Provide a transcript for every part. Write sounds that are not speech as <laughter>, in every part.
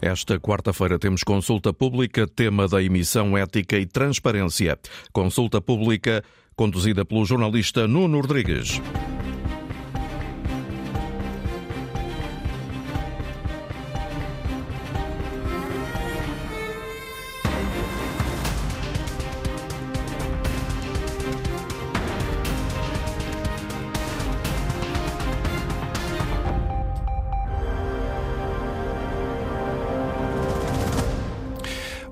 Esta quarta-feira temos consulta pública, tema da emissão ética e transparência. Consulta pública conduzida pelo jornalista Nuno Rodrigues.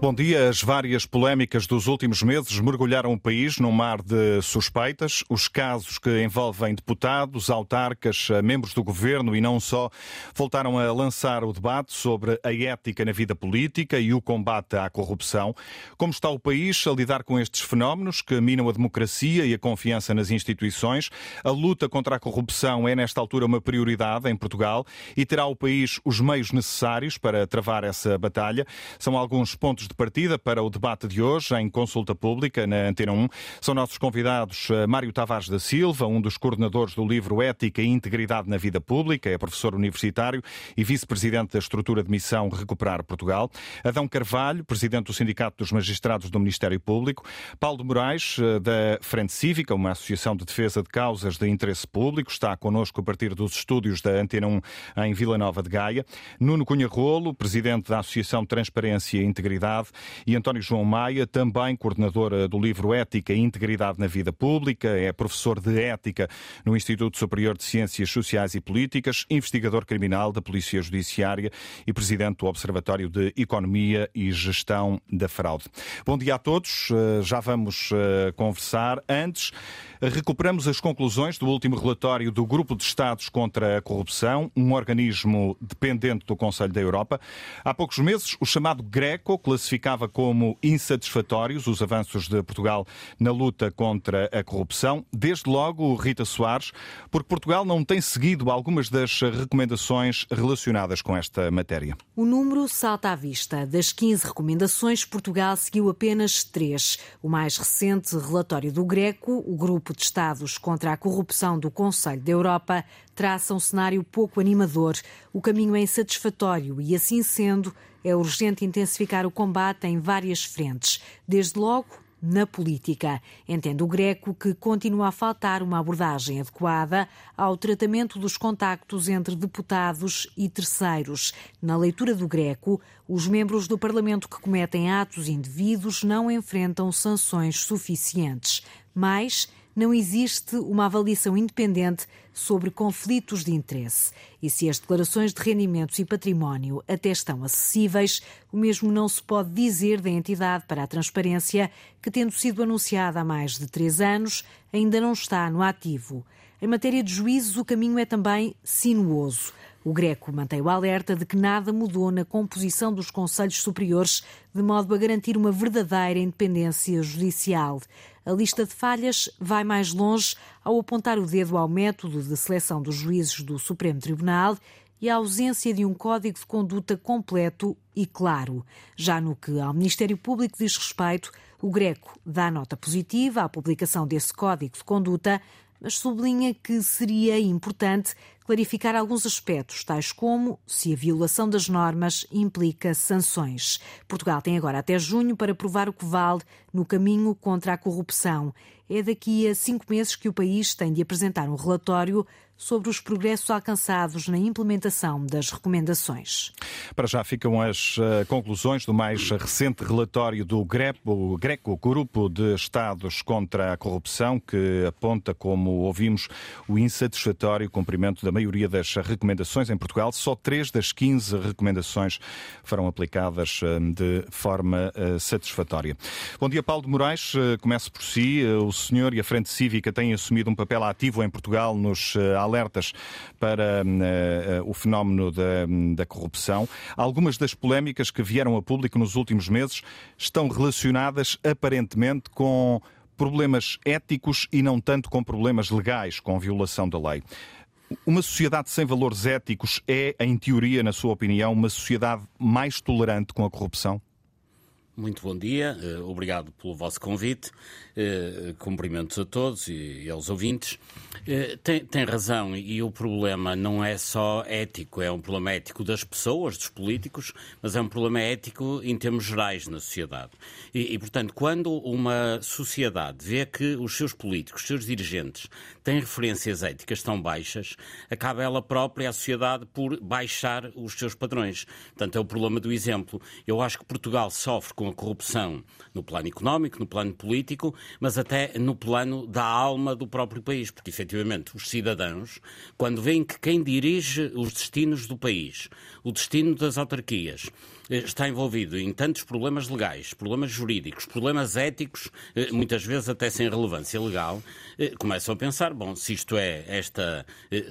Bom dia. As várias polémicas dos últimos meses mergulharam o país num mar de suspeitas. Os casos que envolvem deputados, autarcas, membros do governo e não só voltaram a lançar o debate sobre a ética na vida política e o combate à corrupção. Como está o país a lidar com estes fenómenos que minam a democracia e a confiança nas instituições? A luta contra a corrupção é, nesta altura, uma prioridade em Portugal e terá o país os meios necessários para travar essa batalha? São alguns pontos de partida para o debate de hoje em consulta pública na Antena 1. São nossos convidados eh, Mário Tavares da Silva, um dos coordenadores do livro Ética e Integridade na Vida Pública, é professor universitário e vice-presidente da estrutura de missão Recuperar Portugal. Adão Carvalho, presidente do Sindicato dos Magistrados do Ministério Público. Paulo Moraes, eh, da Frente Cívica, uma associação de defesa de causas de interesse público, está connosco a partir dos estúdios da Antena 1 em Vila Nova de Gaia. Nuno Cunha Rolo, presidente da Associação Transparência e Integridade e António João Maia, também coordenador eh, do livro Ética e Integridade na Vida Pública, é professor de Ética no Instituto Superior de Ciências Sociais e Políticas, investigador criminal da Polícia Judiciária e presidente do Observatório de Economia e Gestão da Fraude. Bom dia a todos, eh, já vamos eh, conversar. Antes, recuperamos as conclusões do último relatório do Grupo de Estados contra a Corrupção, um organismo dependente do Conselho da Europa. Há poucos meses, o chamado Greco classificava como insatisfatórios os avanços de Portugal na luta contra a corrupção. Desde logo, Rita Soares, porque Portugal não tem seguido algumas das recomendações relacionadas com esta matéria. O número salta à vista. Das 15 recomendações, Portugal seguiu apenas três. O mais recente relatório do Greco, o Grupo Grupo de Estados contra a Corrupção do Conselho da Europa traça um cenário pouco animador. O caminho é insatisfatório e, assim sendo, é urgente intensificar o combate em várias frentes. Desde logo, na política. Entende o Greco que continua a faltar uma abordagem adequada ao tratamento dos contactos entre deputados e terceiros. Na leitura do Greco, os membros do Parlamento que cometem atos indevidos não enfrentam sanções suficientes. Mais, não existe uma avaliação independente sobre conflitos de interesse. E se as declarações de rendimentos e património até estão acessíveis, o mesmo não se pode dizer da entidade para a transparência, que, tendo sido anunciada há mais de três anos, ainda não está no ativo. Em matéria de juízes, o caminho é também sinuoso. O Greco mantém o alerta de que nada mudou na composição dos Conselhos Superiores de modo a garantir uma verdadeira independência judicial. A lista de falhas vai mais longe ao apontar o dedo ao método de seleção dos juízes do Supremo Tribunal e à ausência de um código de conduta completo e claro. Já no que ao Ministério Público diz respeito, o Greco dá nota positiva à publicação desse código de conduta, mas sublinha que seria importante clarificar alguns aspectos, tais como se a violação das normas implica sanções. Portugal tem agora até junho para provar o que vale no caminho contra a corrupção. É daqui a cinco meses que o país tem de apresentar um relatório sobre os progressos alcançados na implementação das recomendações. Para já ficam as uh, conclusões do mais recente relatório do GRECO, Greco, Grupo de Estados contra a Corrupção, que aponta, como ouvimos, o insatisfatório cumprimento da maioria das recomendações em Portugal. Só três das 15 recomendações foram aplicadas uh, de forma uh, satisfatória. Bom dia, Paulo de Moraes. Começo por si. O senhor e a Frente Cívica têm assumido um papel ativo em Portugal nos alertas para uh, o fenómeno da, da corrupção. Algumas das polémicas que vieram a público nos últimos meses estão relacionadas aparentemente com problemas éticos e não tanto com problemas legais, com violação da lei. Uma sociedade sem valores éticos é, em teoria, na sua opinião, uma sociedade mais tolerante com a corrupção? Muito bom dia, eh, obrigado pelo vosso convite, eh, cumprimentos a todos e aos ouvintes. Eh, tem, tem, razão, e o problema não é só ético, é um problema ético das pessoas, dos políticos, mas é um problema ético em termos gerais na sociedade. E, e portanto, quando uma sociedade vê que os seus políticos, os seus dirigentes, têm referências éticas tão baixas, acaba ela própria, a sociedade, por baixar os seus padrões. Portanto, é o problema do exemplo. Eu acho que Portugal sofre com a corrupção no plano económico, no plano político, mas até no plano da alma do próprio país, porque efetivamente os cidadãos, quando veem que quem dirige os destinos do país, o destino das autarquias, eh, está envolvido em tantos problemas legais, problemas jurídicos, problemas éticos, eh, muitas vezes até sem relevância legal, eh, começam a pensar, bom, se isto é esta,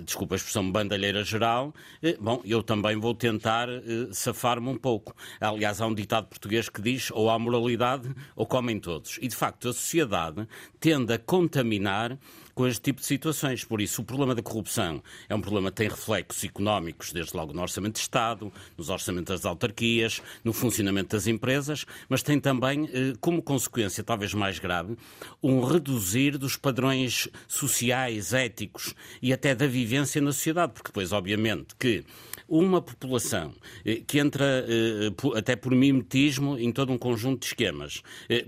desculpa a expressão, bandalheira geral, bom, eu também vou tentar safar-me um pouco. Aliás, há um ditado português que diz ou há moralidade ou comem todos. E, de facto, a sociedade tende a contaminar com este tipo de situações. Por isso, o problema da corrupção é um problema que tem reflexos económicos, desde logo no orçamento de Estado, nos orçamentos das autarquias, no funcionamento das empresas, mas tem também, eh, como consequência talvez mais grave, um reduzir dos padrões sociais, éticos e até da vivência na sociedade, porque depois, obviamente, que uma população eh, que entra eh, até por mimetismo em todo um conjunto de esquemas,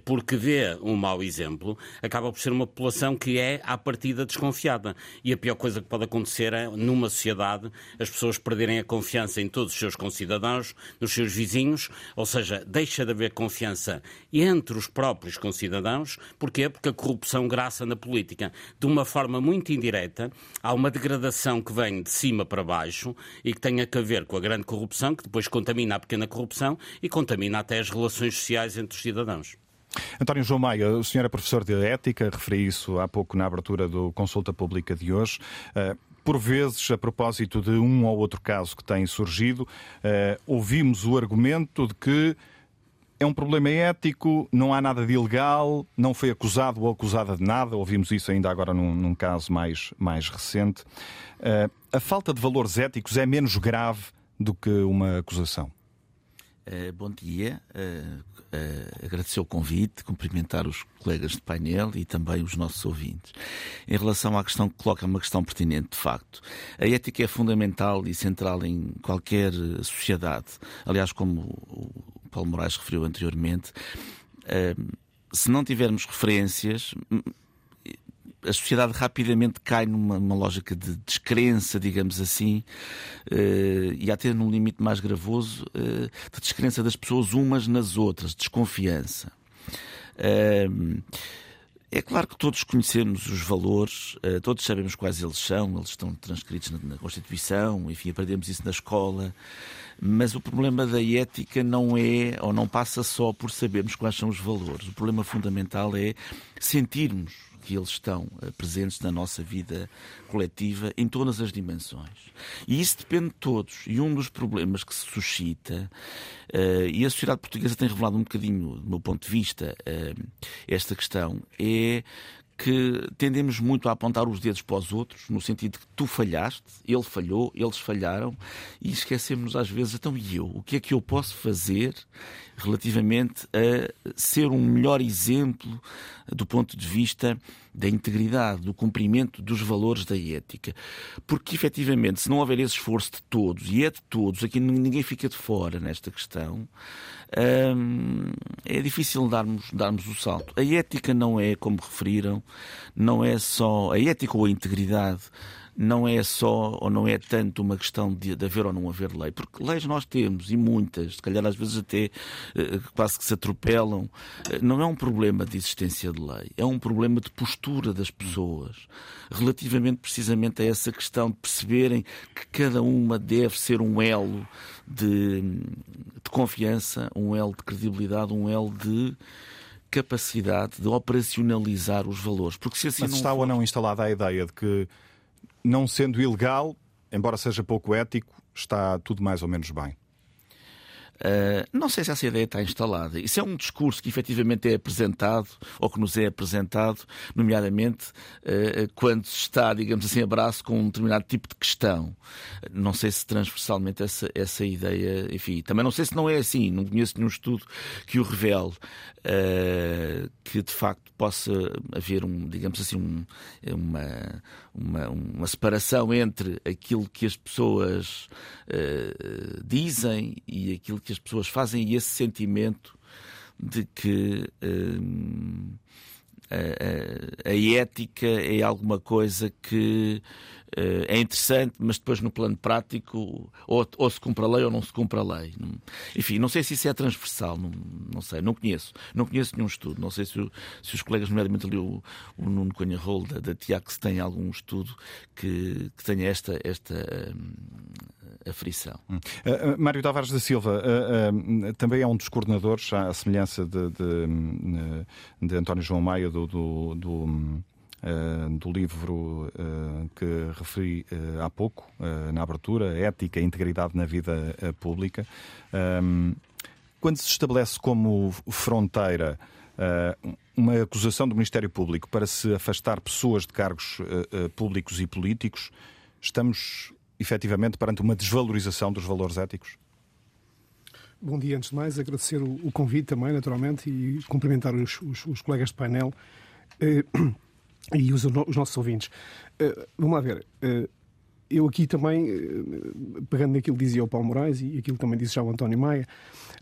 porque vê um mau exemplo, acaba por ser uma população que é, à partida desconfiada. E a pior coisa que pode acontecer é, numa sociedade, as pessoas perderem a confiança em todos os seus concidadãos, nos seus vizinhos, ou seja, deixa de haver confiança entre os próprios concidadãos. Porquê? Porque a corrupção graça na política. De uma forma muito indireta, há uma degradação que vem de cima para baixo e que tem a ver com a grande corrupção, que depois contamina a pequena corrupção e contamina até as relações sociais entre os cidadãos. António João Maia, o senhor é professor de ética, referi isso há pouco na abertura do Consulta Pública de hoje. Eh, por vezes, a propósito de um ou outro caso que tem surgido, eh, ouvimos o argumento de que é um problema ético, não há nada de ilegal, não foi acusado ou acusada de nada. Ouvimos isso ainda agora num, num caso mais, mais recente. Uh, a falta de valores éticos é menos grave do que uma acusação? Uh, bom dia. Uh, uh, agradecer o convite, cumprimentar os colegas de painel e também os nossos ouvintes. Em relação à questão que coloca, é uma questão pertinente, de facto. A ética é fundamental e central em qualquer sociedade. Aliás, como o Paulo Moraes referiu anteriormente, se não tivermos referências, a sociedade rapidamente cai numa lógica de descrença, digamos assim, uh, e até num limite mais gravoso, uh, de descrença das pessoas umas nas outras, desconfiança. Uh, é claro que todos conhecemos os valores, todos sabemos quais eles são, eles estão transcritos na, Constituição, enfim, aprendemos isso na escola. Mas o problema da ética não é, ou não passa só por sabermos quais são os valores. O problema fundamental é sentirmos que eles estão eh, presentes na nossa vida coletiva em todas as dimensões. E isso depende de todos. E um dos problemas que se suscita, uh, e a sociedade portuguesa tem revelado um bocadinho, do meu ponto de vista, uh, esta questão, é que tendemos muito a apontar os dedos para os outros, no sentido de que tu falhaste, ele falhou, eles falharam, e esquecemos às vezes, então e eu? O que é que eu posso fazer relativamente a ser um melhor exemplo do ponto de vista da integridade, do cumprimento dos valores da ética. Porque, efetivamente, se não houver esse esforço de todos, e é de todos, aqui ninguém fica de fora nesta questão, hum, é difícil darmos, darmos o salto. A ética não é, como referiram, não é só a ética ou a integridade não é só ou não é tanto uma questão de, de, haver ou não haver lei, porque leis nós temos e muitas, se calhar às vezes até eh, quase que se atropelam. Eh, não é um problema de existência de lei, é um problema de postura das pessoas relativamente precisamente a essa questão de perceberem que cada uma deve ser um elo de, de confiança, um elo de credibilidade, um elo de capacidade de operacionalizar os valores. Porque se assim Mas está for... ou não instalada a ideia de que não sendo ilegal, embora seja pouco ético, está tudo mais ou menos bem. Uh, não sei se essa ideia está instalada. Isso é um discurso que efetivamente é apresentado, ou que nos é apresentado, nomeadamente uh, quando se está, digamos assim, abraço com um determinado tipo de questão. Não sei se transversalmente essa, essa ideia, enfim, também não sei se não é assim, não conheço nenhum estudo que o revele, uh, que de facto possa haver um, digamos assim, um, uma, uma, uma separação entre aquilo que as pessoas dizem e aquilo que as pessoas fazem e esse sentimento de que hum, a, a, a, ética é alguma coisa que uh, é interessante, mas depois no plano prático ou, ou, se cumpre a lei ou não se cumpre a lei. Enfim, não sei se isso é transversal, não, não sei, não conheço. Não conheço nenhum estudo. Não sei se, se os colegas, nomeadamente ali o, o Nuno Cunha Rol da, TIAC, se tem algum estudo que, que tenha esta, esta hum, aflição. Hum. Uh, uh, Mário Tavares da Silva uh, também é um dos coordenadores, à semelhança de, de, hum, de António João Maia, do, do, do hum, do livro que referi há pouco, na abertura, Ética e Integridade na Vida Pública. Quando se estabelece como fronteira uma acusação do Ministério Público para se afastar pessoas de cargos públicos e políticos, estamos efetivamente perante uma desvalorização dos valores éticos? Bom dia, antes de mais, agradecer o, convite também, naturalmente, e cumprimentar os, os, os colegas de painel eh, e os, os, nossos ouvintes. Eh, vamos lá ver. Eh, eu aqui também, eh, pegando naquilo que dizia o Paulo Moraes e aquilo que também disse já o António Maia,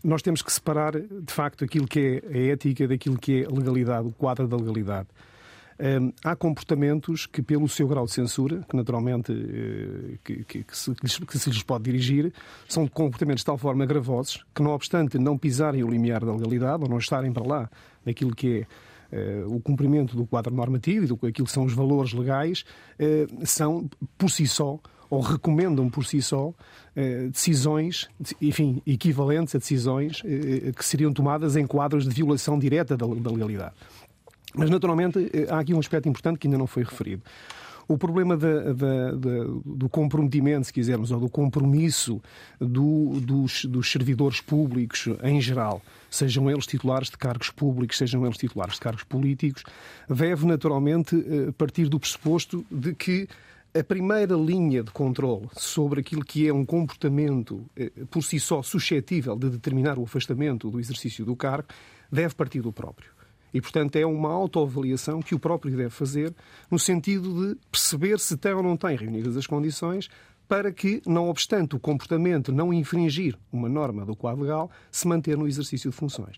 nós temos que separar, de facto, aquilo que é a ética daquilo que é a legalidade, o quadro da legalidade há comportamentos que, pelo seu grau de censura, que naturalmente que, que, que, se, que, se, lhes pode dirigir, são comportamentos de tal forma gravosos que, não obstante não pisarem o limiar da legalidade ou não estarem para lá daquilo que é uh, o cumprimento do quadro normativo e do aquilo que são os valores legais, uh, são por si só ou recomendam por si só uh, decisões, enfim, equivalentes a decisões que seriam tomadas em quadros de violação direta da, da legalidade. Mas, naturalmente, eh, há aqui um aspecto importante que ainda não foi referido. O problema da, da, da, do comprometimento, se quisermos, ou do compromisso do, dos, dos, servidores públicos em geral, sejam eles titulares de cargos públicos, sejam eles titulares de cargos políticos, deve naturalmente eh, partir do pressuposto de que a primeira linha de controle sobre aquilo que é um comportamento eh, por si só suscetível de determinar o afastamento do exercício do cargo deve partir do próprio. E, portanto, é uma autoavaliação que o próprio deve fazer no sentido de perceber se tem ou não tem reunidas as condições para que, não obstante o comportamento não infringir uma norma do quadro legal, se manter no exercício de funções.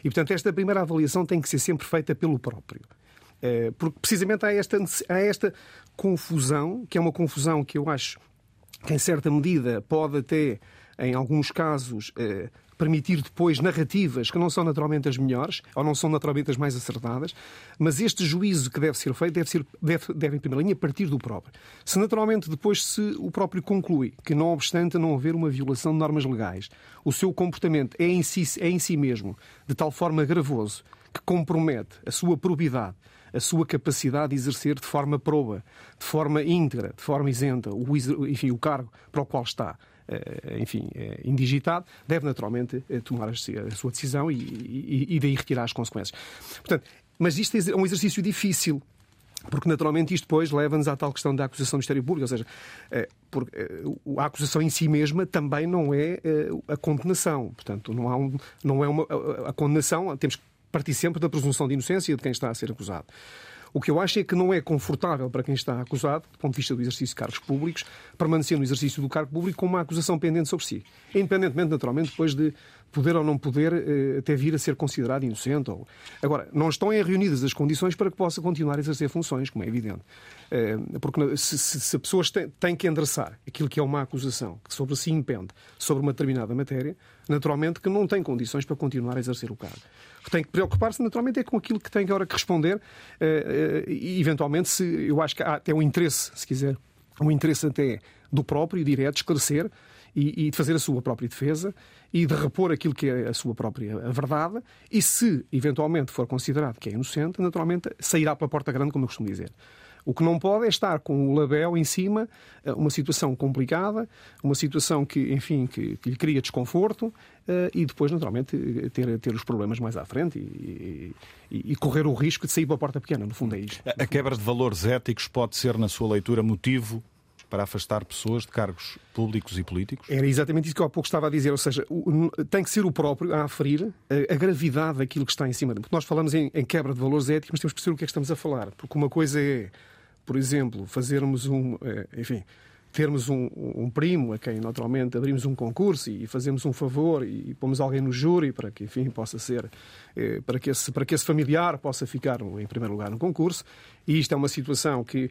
E, portanto, esta primeira avaliação tem que ser sempre feita pelo próprio. Eh, porque, precisamente, há esta, há esta confusão, que é uma confusão que eu acho que, em certa medida, pode até, em alguns casos, eh, permitir depois narrativas que não são naturalmente as melhores ou não são naturalmente as mais acertadas, mas este juízo que deve ser feito deve, ser, deve, deve em primeira linha, partir do próprio. Se naturalmente depois se o próprio conclui que, não obstante não haver uma violação de normas legais, o seu comportamento é em si, é em si mesmo de tal forma gravoso que compromete a sua probidade, a sua capacidade de exercer de forma proba, de forma íntegra, de forma isenta, o, enfim, o cargo para o qual está. Eh, enfim, eh, indigitado, deve naturalmente eh, tomar a sua decisão e, daí retirar as consequências. Portanto, mas isto é um exercício difícil, porque naturalmente isto depois leva-nos à tal questão da acusação do Ministério Público, ou seja, a acusação em si mesma também não é a condenação. Portanto, não, há um, não é uma. A condenação, temos que partir sempre da presunção de inocência de quem está a ser acusado. O que eu acho é que não é confortável para quem está acusado, do ponto de vista do exercício de cargos públicos, permanecer no exercício do cargo público com uma acusação pendente sobre si. Independentemente, naturalmente, depois de poder ou não poder eh, até vir a ser considerado inocente. Ou... Agora, não estão reunidas as condições para que possa continuar a exercer funções, como é evidente. Eh, porque se a pessoa tem que endereçar aquilo que é uma acusação que sobre si impende sobre uma determinada matéria, naturalmente que não tem condições para continuar a exercer o cargo que tem que preocupar-se naturalmente é com aquilo que tem agora que responder eh, eh, e eventualmente se eu acho que há até um interesse, se quiser, um interesse até do próprio direto esclarecer e, de fazer a sua própria defesa e de repor aquilo que é a sua própria verdade e se eventualmente for considerado que é inocente, naturalmente sairá pela porta grande, como eu costumo dizer. O que não pode é estar com o label em cima, eh, uma situação complicada, uma situação que, enfim, que, que lhe cria desconforto uh, e depois, naturalmente, ter, ter os problemas mais à frente e, e, e, correr o risco de sair para a porta pequena. No fundo é isto. A quebra de valores éticos pode ser, na sua leitura, motivo para afastar pessoas de cargos públicos e políticos? Era exatamente isso que eu há pouco estava a dizer, ou seja, tem que ser o próprio a aferir a, gravidade daquilo que está em cima. Porque nós falamos em, em, quebra de valores éticos, mas temos que perceber o que é que estamos a falar. Porque uma coisa é, por exemplo, fazermos um. É, enfim termos um, um, primo a quem naturalmente abrimos um concurso e fazemos um favor e pomos alguém no júri para que enfim possa ser eh, para que esse para que esse familiar possa ficar em primeiro lugar no concurso e isto é uma situação que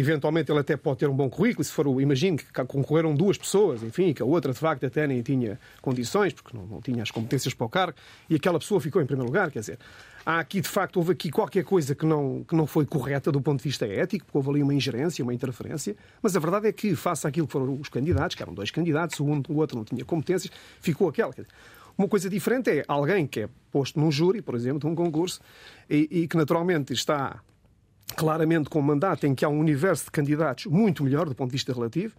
eventualmente ele até pode ter um bom currículo, se for, imagino que concorreram duas pessoas, enfim, que a outra de facto até nem tinha condições, porque não, não tinha as competências para o cargo, e aquela pessoa ficou em primeiro lugar, quer dizer, há aqui de facto, houve aqui qualquer coisa que não, que não foi correta do ponto de vista ético, porque houve ali uma ingerência, uma interferência, mas a verdade é que, face àquilo que foram os candidatos, que eram dois candidatos, um, o outro não tinha competências, ficou aquela. Uma coisa diferente é alguém que é posto num júri, por exemplo, de um concurso, e, e que naturalmente está claramente com um mandato em que há um universo de candidatos muito melhor do ponto de vista relativo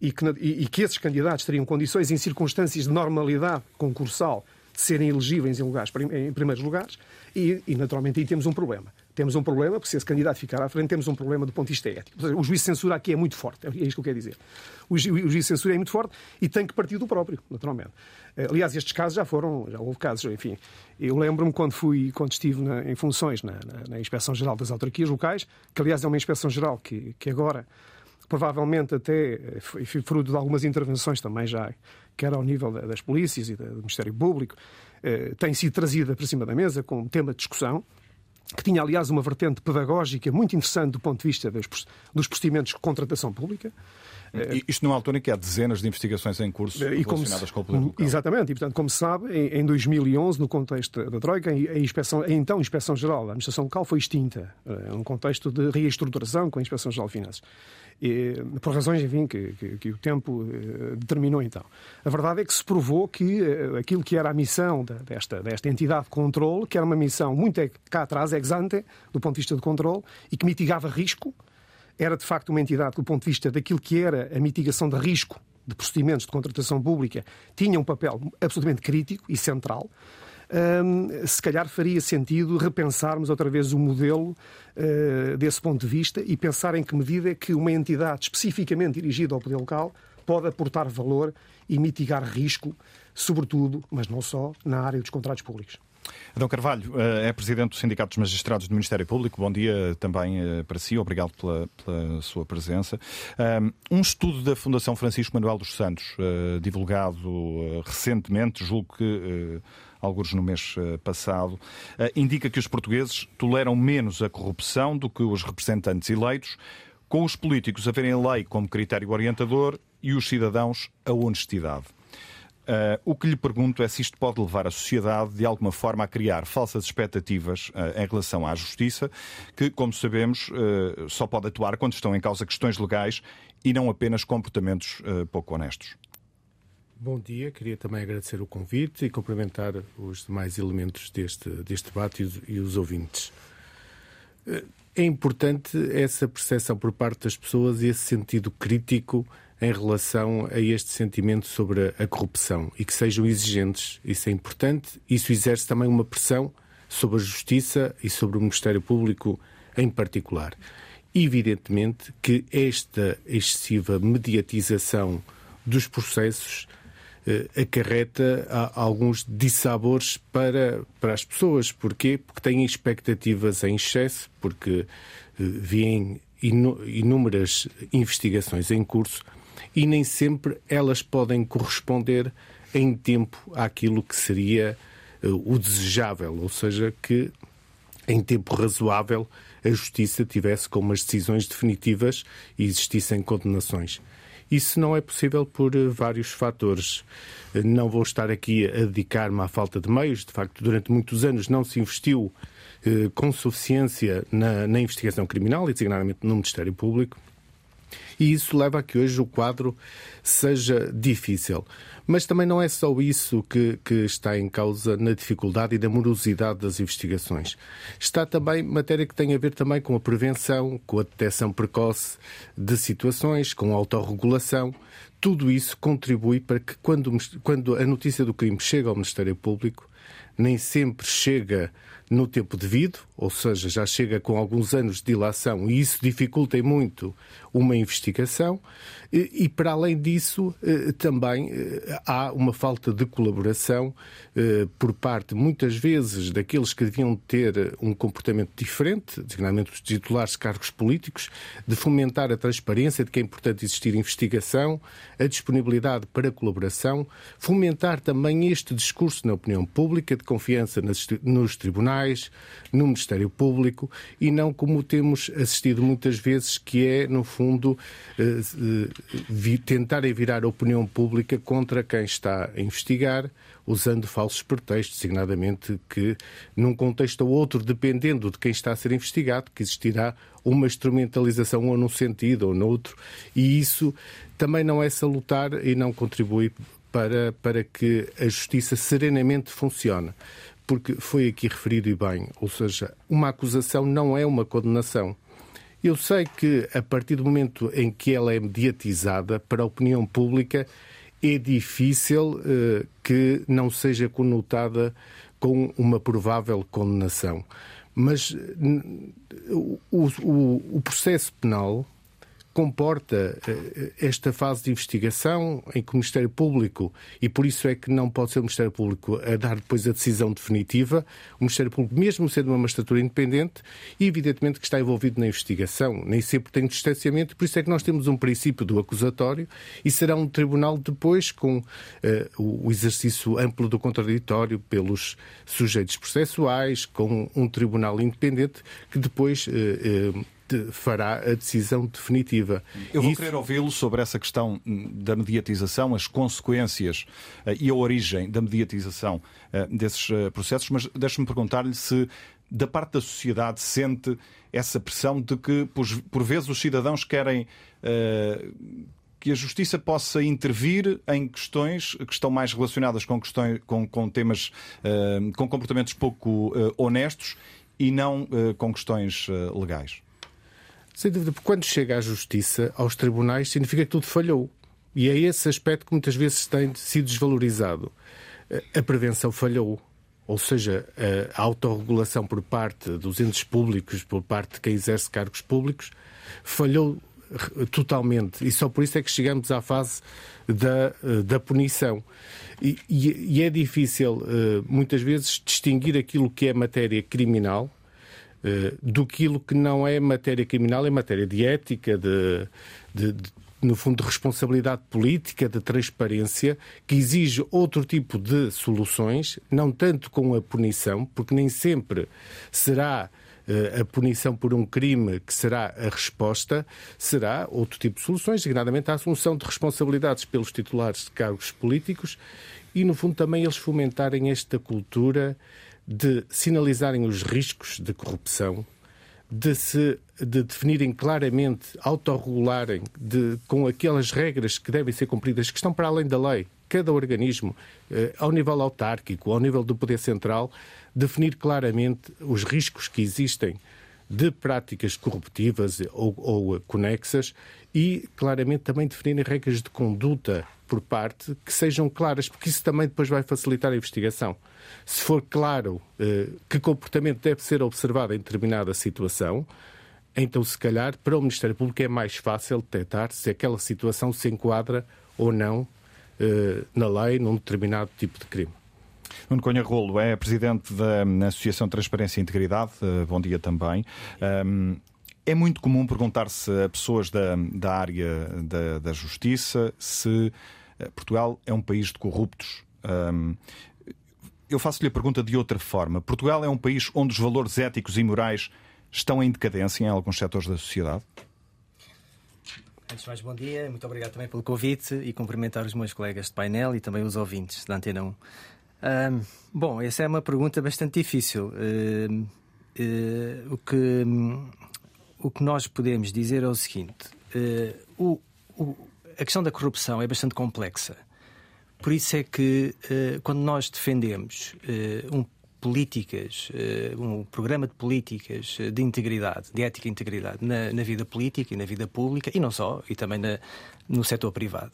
e que, e, e que esses candidatos teriam condições em circunstâncias de normalidade concursal de serem elegíveis em, lugares, em primeiros lugares e, e, naturalmente, aí temos um problema. Temos um problema, porque se esse candidato ficar à frente, temos um problema do ponto de vista ético. O juízo de censura aqui é muito forte, é isto que eu quero dizer. O, juízo de censura é muito forte e tem que partir do próprio, naturalmente. Eh, aliás, estes casos já foram, já houve casos, enfim. Eu lembro-me quando fui, quando estive na, em funções na, na, na Inspeção-Geral das Autarquias Locais, que aliás é uma Inspeção-Geral que, que agora provavelmente até eh, fruto de algumas intervenções também já, quer ao nível das polícias e do Ministério Público, eh, tem sido trazida para cima da mesa como tema de discussão, que tinha, aliás, uma vertente pedagógica muito interessante do ponto de vista dos, dos procedimentos de contratação pública. Isto numa altura em que há dezenas de investigações em curso e relacionadas se, com o poder local. Exatamente, e portanto, como se sabe, em, em 2011, no contexto da Troika, a, inspeção, a então Inspeção-Geral da Administração Local foi extinta, num eh, contexto de reestruturação com a Inspeção-Geral de Finanças. E, por razões, enfim, que, que, que, o tempo eh, determinou então. A verdade é que se provou que eh, aquilo que era a missão desta, desta entidade de controle, que era uma missão muito cá atrás, ex ante, do ponto de vista de controle, e que mitigava risco, era de facto uma entidade que, do ponto de vista daquilo que era a mitigação de risco de procedimentos de contratação pública, tinha um papel absolutamente crítico e central se calhar faria sentido repensarmos outra vez o modelo uh, desse ponto de vista e pensar em que medida é que uma entidade especificamente dirigida ao poder local pode aportar valor e mitigar risco, sobretudo, mas não só, na área dos contratos públicos. Adão Carvalho eh, é presidente do Sindicato dos Magistrados do Ministério Público. Bom dia também eh, para si, obrigado pela, pela sua presença. Um estudo da Fundação Francisco Manuel dos Santos, divulgado recentemente, julgo que alguns no mês eh, passado, eh, indica que os portugueses toleram menos a corrupção do que os representantes eleitos, com os políticos a verem a lei como critério orientador e os cidadãos a honestidade. Uh, o que lhe pergunto é se isto pode levar a sociedade, de alguma forma, a criar falsas expectativas uh, em relação à justiça, que, como sabemos, uh, só pode atuar quando estão em causa questões legais e não apenas comportamentos pouco honestos. Bom dia, queria também agradecer o convite e cumprimentar os demais elementos deste, deste debate e e os ouvintes. É importante essa percepção por parte das pessoas e esse sentido crítico em relação a este sentimento sobre a, corrupção e que sejam exigentes. Isso é importante. Isso exerce também uma pressão sobre a Justiça e sobre o Ministério Público em particular. Evidentemente que esta excessiva mediatização dos processos eh, acarreta alguns dissabores para, para as pessoas. Porquê? Porque têm expectativas em excesso, porque eh, vêm inúmeras investigações em curso e nem sempre elas podem corresponder em tempo àquilo que seria eh, o desejável, ou seja, que em tempo razoável a justiça tivesse como as decisões definitivas e existissem condenações. Isso não é possível por eh, vários fatores. Eh, não vou estar aqui a dedicar-me à falta de meios. De facto, durante muitos anos não se investiu eh, com suficiência na, na investigação criminal, e designadamente no Ministério Público. E isso leva a que hoje o quadro seja difícil. Mas também não é só isso que, que está em causa na dificuldade e na morosidade das investigações. Está também matéria que tem a ver também com a prevenção, com a detecção precoce de situações, com a autorregulação. Tudo isso contribui para que, quando, quando a notícia do crime chega ao Ministério Público, nem sempre chega no tempo devido, ou seja, já chega com alguns anos de dilação e isso dificulta muito uma investigação. E, para além disso, eh, também eh, há uma falta de colaboração eh, por parte, muitas vezes, daqueles que deviam ter um comportamento diferente, designadamente os titulares de cargos políticos, de fomentar a transparência, de que é importante existir investigação, a disponibilidade para colaboração, fomentar também este discurso na opinião pública de confiança nos tribunais, no Ministério Público e não como temos assistido muitas vezes, que é, no fundo, tentarem virar a opinião pública contra quem está a investigar, usando falsos pretextos, designadamente que, num contexto ou outro, dependendo de quem está a ser investigado, que existirá uma instrumentalização ou num sentido ou noutro, e isso também não é salutar e não contribui para, para que a justiça serenamente funcione. Porque foi aqui referido e bem, ou seja, uma acusação não é uma condenação. Eu sei que, a partir do momento em que ela é mediatizada para a opinião pública, é difícil uh, que não seja conotada com uma provável condenação. Mas o, o, o processo penal comporta eh, esta fase de investigação em que o Ministério Público, e por isso é que não pode ser o Ministério Público a dar depois a decisão definitiva, o Ministério Público, mesmo sendo uma magistratura independente, e evidentemente que está envolvido na investigação, nem sempre tem distanciamento, por isso é que nós temos um princípio do acusatório e será um tribunal depois com uh, o exercício amplo do contraditório pelos sujeitos processuais, com um tribunal independente que depois uh, uh, fará a decisão definitiva. Eu vou Isso... querer ouvi-lo sobre essa questão da mediatização, as consequências uh, e a origem da mediatização uh, desses uh, processos, mas deixe-me perguntar-lhe se da parte da sociedade sente essa pressão de que, por, por vezes, os cidadãos querem que a justiça possa intervir em questões que estão mais relacionadas com, questões, com, com temas, uh, com comportamentos pouco uh, honestos e não uh, com questões legais. Sem dúvida, porque quando chega à justiça, aos tribunais, significa que tudo falhou. E é esse aspecto que muitas vezes tem sido desvalorizado. A prevenção falhou. Ou seja, a autorregulação por parte dos entes públicos, por parte de quem exerce cargos públicos, falhou totalmente. E só por isso é que chegamos à fase da, da punição. E, e é difícil, eh, muitas vezes, distinguir aquilo que é matéria criminal eh, do que que não é matéria criminal, é matéria de ética, de, de, de no fundo, de responsabilidade política, de transparência, que exige outro tipo de soluções, não tanto com a punição, porque nem sempre será eh, a punição por um crime que será a resposta, será outro tipo de soluções, designadamente a assunção de responsabilidades pelos titulares de cargos políticos e, no fundo, também eles fomentarem esta cultura de sinalizarem os riscos de corrupção, de se de definirem claramente, autorregularem de, com aquelas regras que devem ser cumpridas, que estão para além da lei. Cada organismo, eh, ao nível autárquico, ao nível do poder central, definir claramente os riscos que existem de práticas corruptivas ou, ou conexas e, claramente, também definirem regras de conduta por parte que sejam claras, porque isso também depois vai facilitar a investigação. Se for claro eh, que comportamento deve ser observado em determinada situação, então, se calhar, para o Ministério Público é mais fácil detectar se aquela situação se enquadra ou não eh, na lei, num determinado tipo de crime. Nuno Conha Rolo é presidente da Associação Transparência e Integridade. Eh, bom dia também. Um, é muito comum perguntar-se a pessoas da, da área da, da justiça se Portugal é um país de corruptos. Um, eu faço-lhe a pergunta de outra forma. Portugal é um país onde os valores éticos e morais estão em decadência em alguns setores da sociedade? Antes de mais, bom dia. Muito obrigado também pelo convite e cumprimentar os meus colegas de painel e também os ouvintes da Antena 1. Um, bom, essa é uma pergunta bastante difícil. Uh, uh, o, que, o que nós podemos dizer é o seguinte: uh, o, o, a questão da corrupção é bastante complexa, por isso é que uh, quando nós defendemos uh, um políticas, um programa de políticas de integridade, de ética e integridade na, na, vida política e na vida pública, e não só, e também na, no setor privado.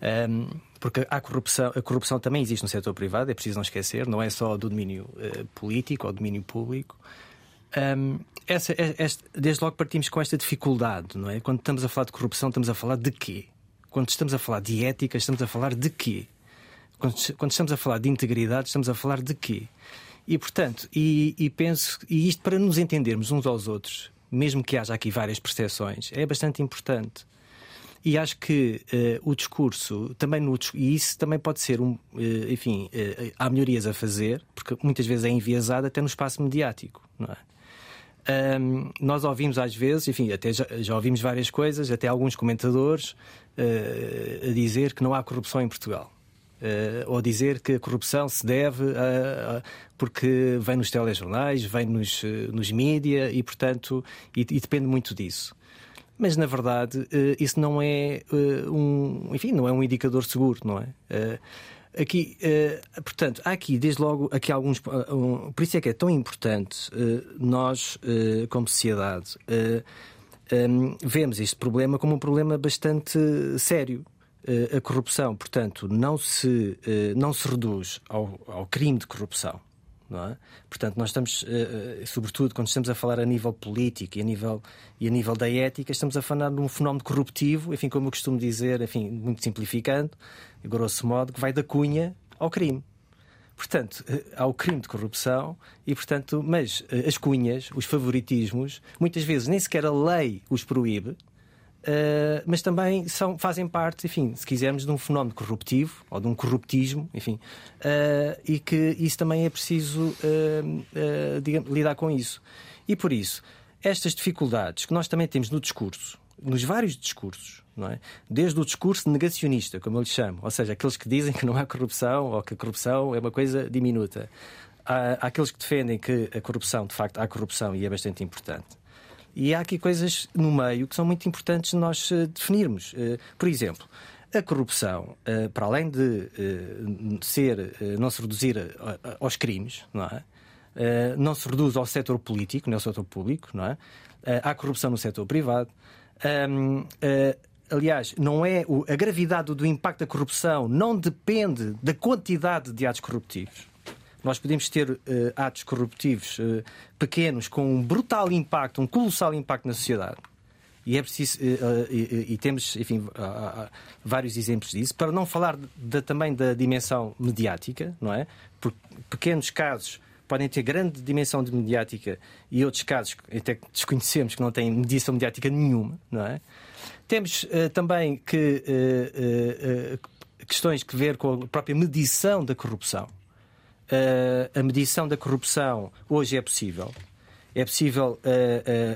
Um, porque a corrupção, a corrupção também existe no setor privado, é preciso não esquecer, não é só do domínio uh, político ou domínio público. Um, essa, é, esta, desde logo partimos com esta dificuldade, não é? Quando estamos a falar de corrupção, estamos a falar de quê? Quando estamos a falar de ética, estamos a falar de quê? Quando, estamos a falar de integridade, estamos a falar de quê? E, portanto, e, e penso, e isto para nos entendermos uns aos outros, mesmo que haja aqui várias percepções, é bastante importante. E acho que uh, o discurso, também no, e isso também pode ser um. Uh, enfim, uh, há melhorias a fazer, porque muitas vezes é enviesado até no espaço mediático, não é? Um, nós ouvimos às vezes, enfim, até já, já ouvimos várias coisas, até alguns comentadores a dizer que não há corrupção em Portugal. Uh, ou dizer que a corrupção se deve a, a, porque vem nos telejornais, vem nos, nos mídia e, portanto, e, e depende muito disso. Mas, na verdade, uh, isso não é um, enfim, não é um indicador seguro, não é? Aqui, uh, portanto, há aqui, desde logo, aqui alguns. Uh, um, por isso é que é tão importante uh, nós, como sociedade, um, vemos este problema como um problema bastante sério. a corrupção, portanto, não se, não se reduz ao, ao crime de corrupção. É? Portanto, nós estamos, sobretudo quando estamos a falar a nível político e a nível, e a nível da ética, estamos a falar de um fenómeno corruptivo, enfim, como eu costumo dizer, enfim, muito simplificando, grosso modo, que vai da cunha ao crime. Portanto, eh, há o crime de corrupção e, portanto, mas eh, as cunhas, os favoritismos, muitas vezes nem sequer a lei os proíbe, uh, mas também são, fazem parte, enfim, se quisermos, de um fenómeno corruptivo ou de um corruptismo, enfim, e que isso também é preciso digamos, lidar com isso. E por isso, estas dificuldades que nós também temos no discurso, nos vários discursos, não é? Desde o discurso negacionista, como eu lhe chamo, ou seja, aqueles que dizem que não há corrupção ou que a corrupção é uma coisa diminuta. Há, aqueles que defendem que a corrupção, de facto, há corrupção e é bastante importante. E há aqui coisas no meio que são muito importantes nós uh, definirmos. Uh, por exemplo, a corrupção, uh, para além de ser, não se reduzir aos crimes, não é? não se reduz ao setor político, não é o setor público, não é? há corrupção no setor privado. Aliás, não é a gravidade do impacto da corrupção não depende da quantidade de atos corruptivos. Nós podemos ter uh, atos corruptivos uh, pequenos com um brutal impacto, um colossal impacto na sociedade. E é preciso uh, e, temos, enfim, vários exemplos disso. Para não falar de, também da dimensão mediática, não é? Porque pequenos casos podem ter grande dimensão de mediática e outros casos até desconhecemos que não têm mediação mediática nenhuma, não é? Temos uh, também que uh, questões que ver com a própria medição da corrupção. a medição da corrupção hoje é possível. É possível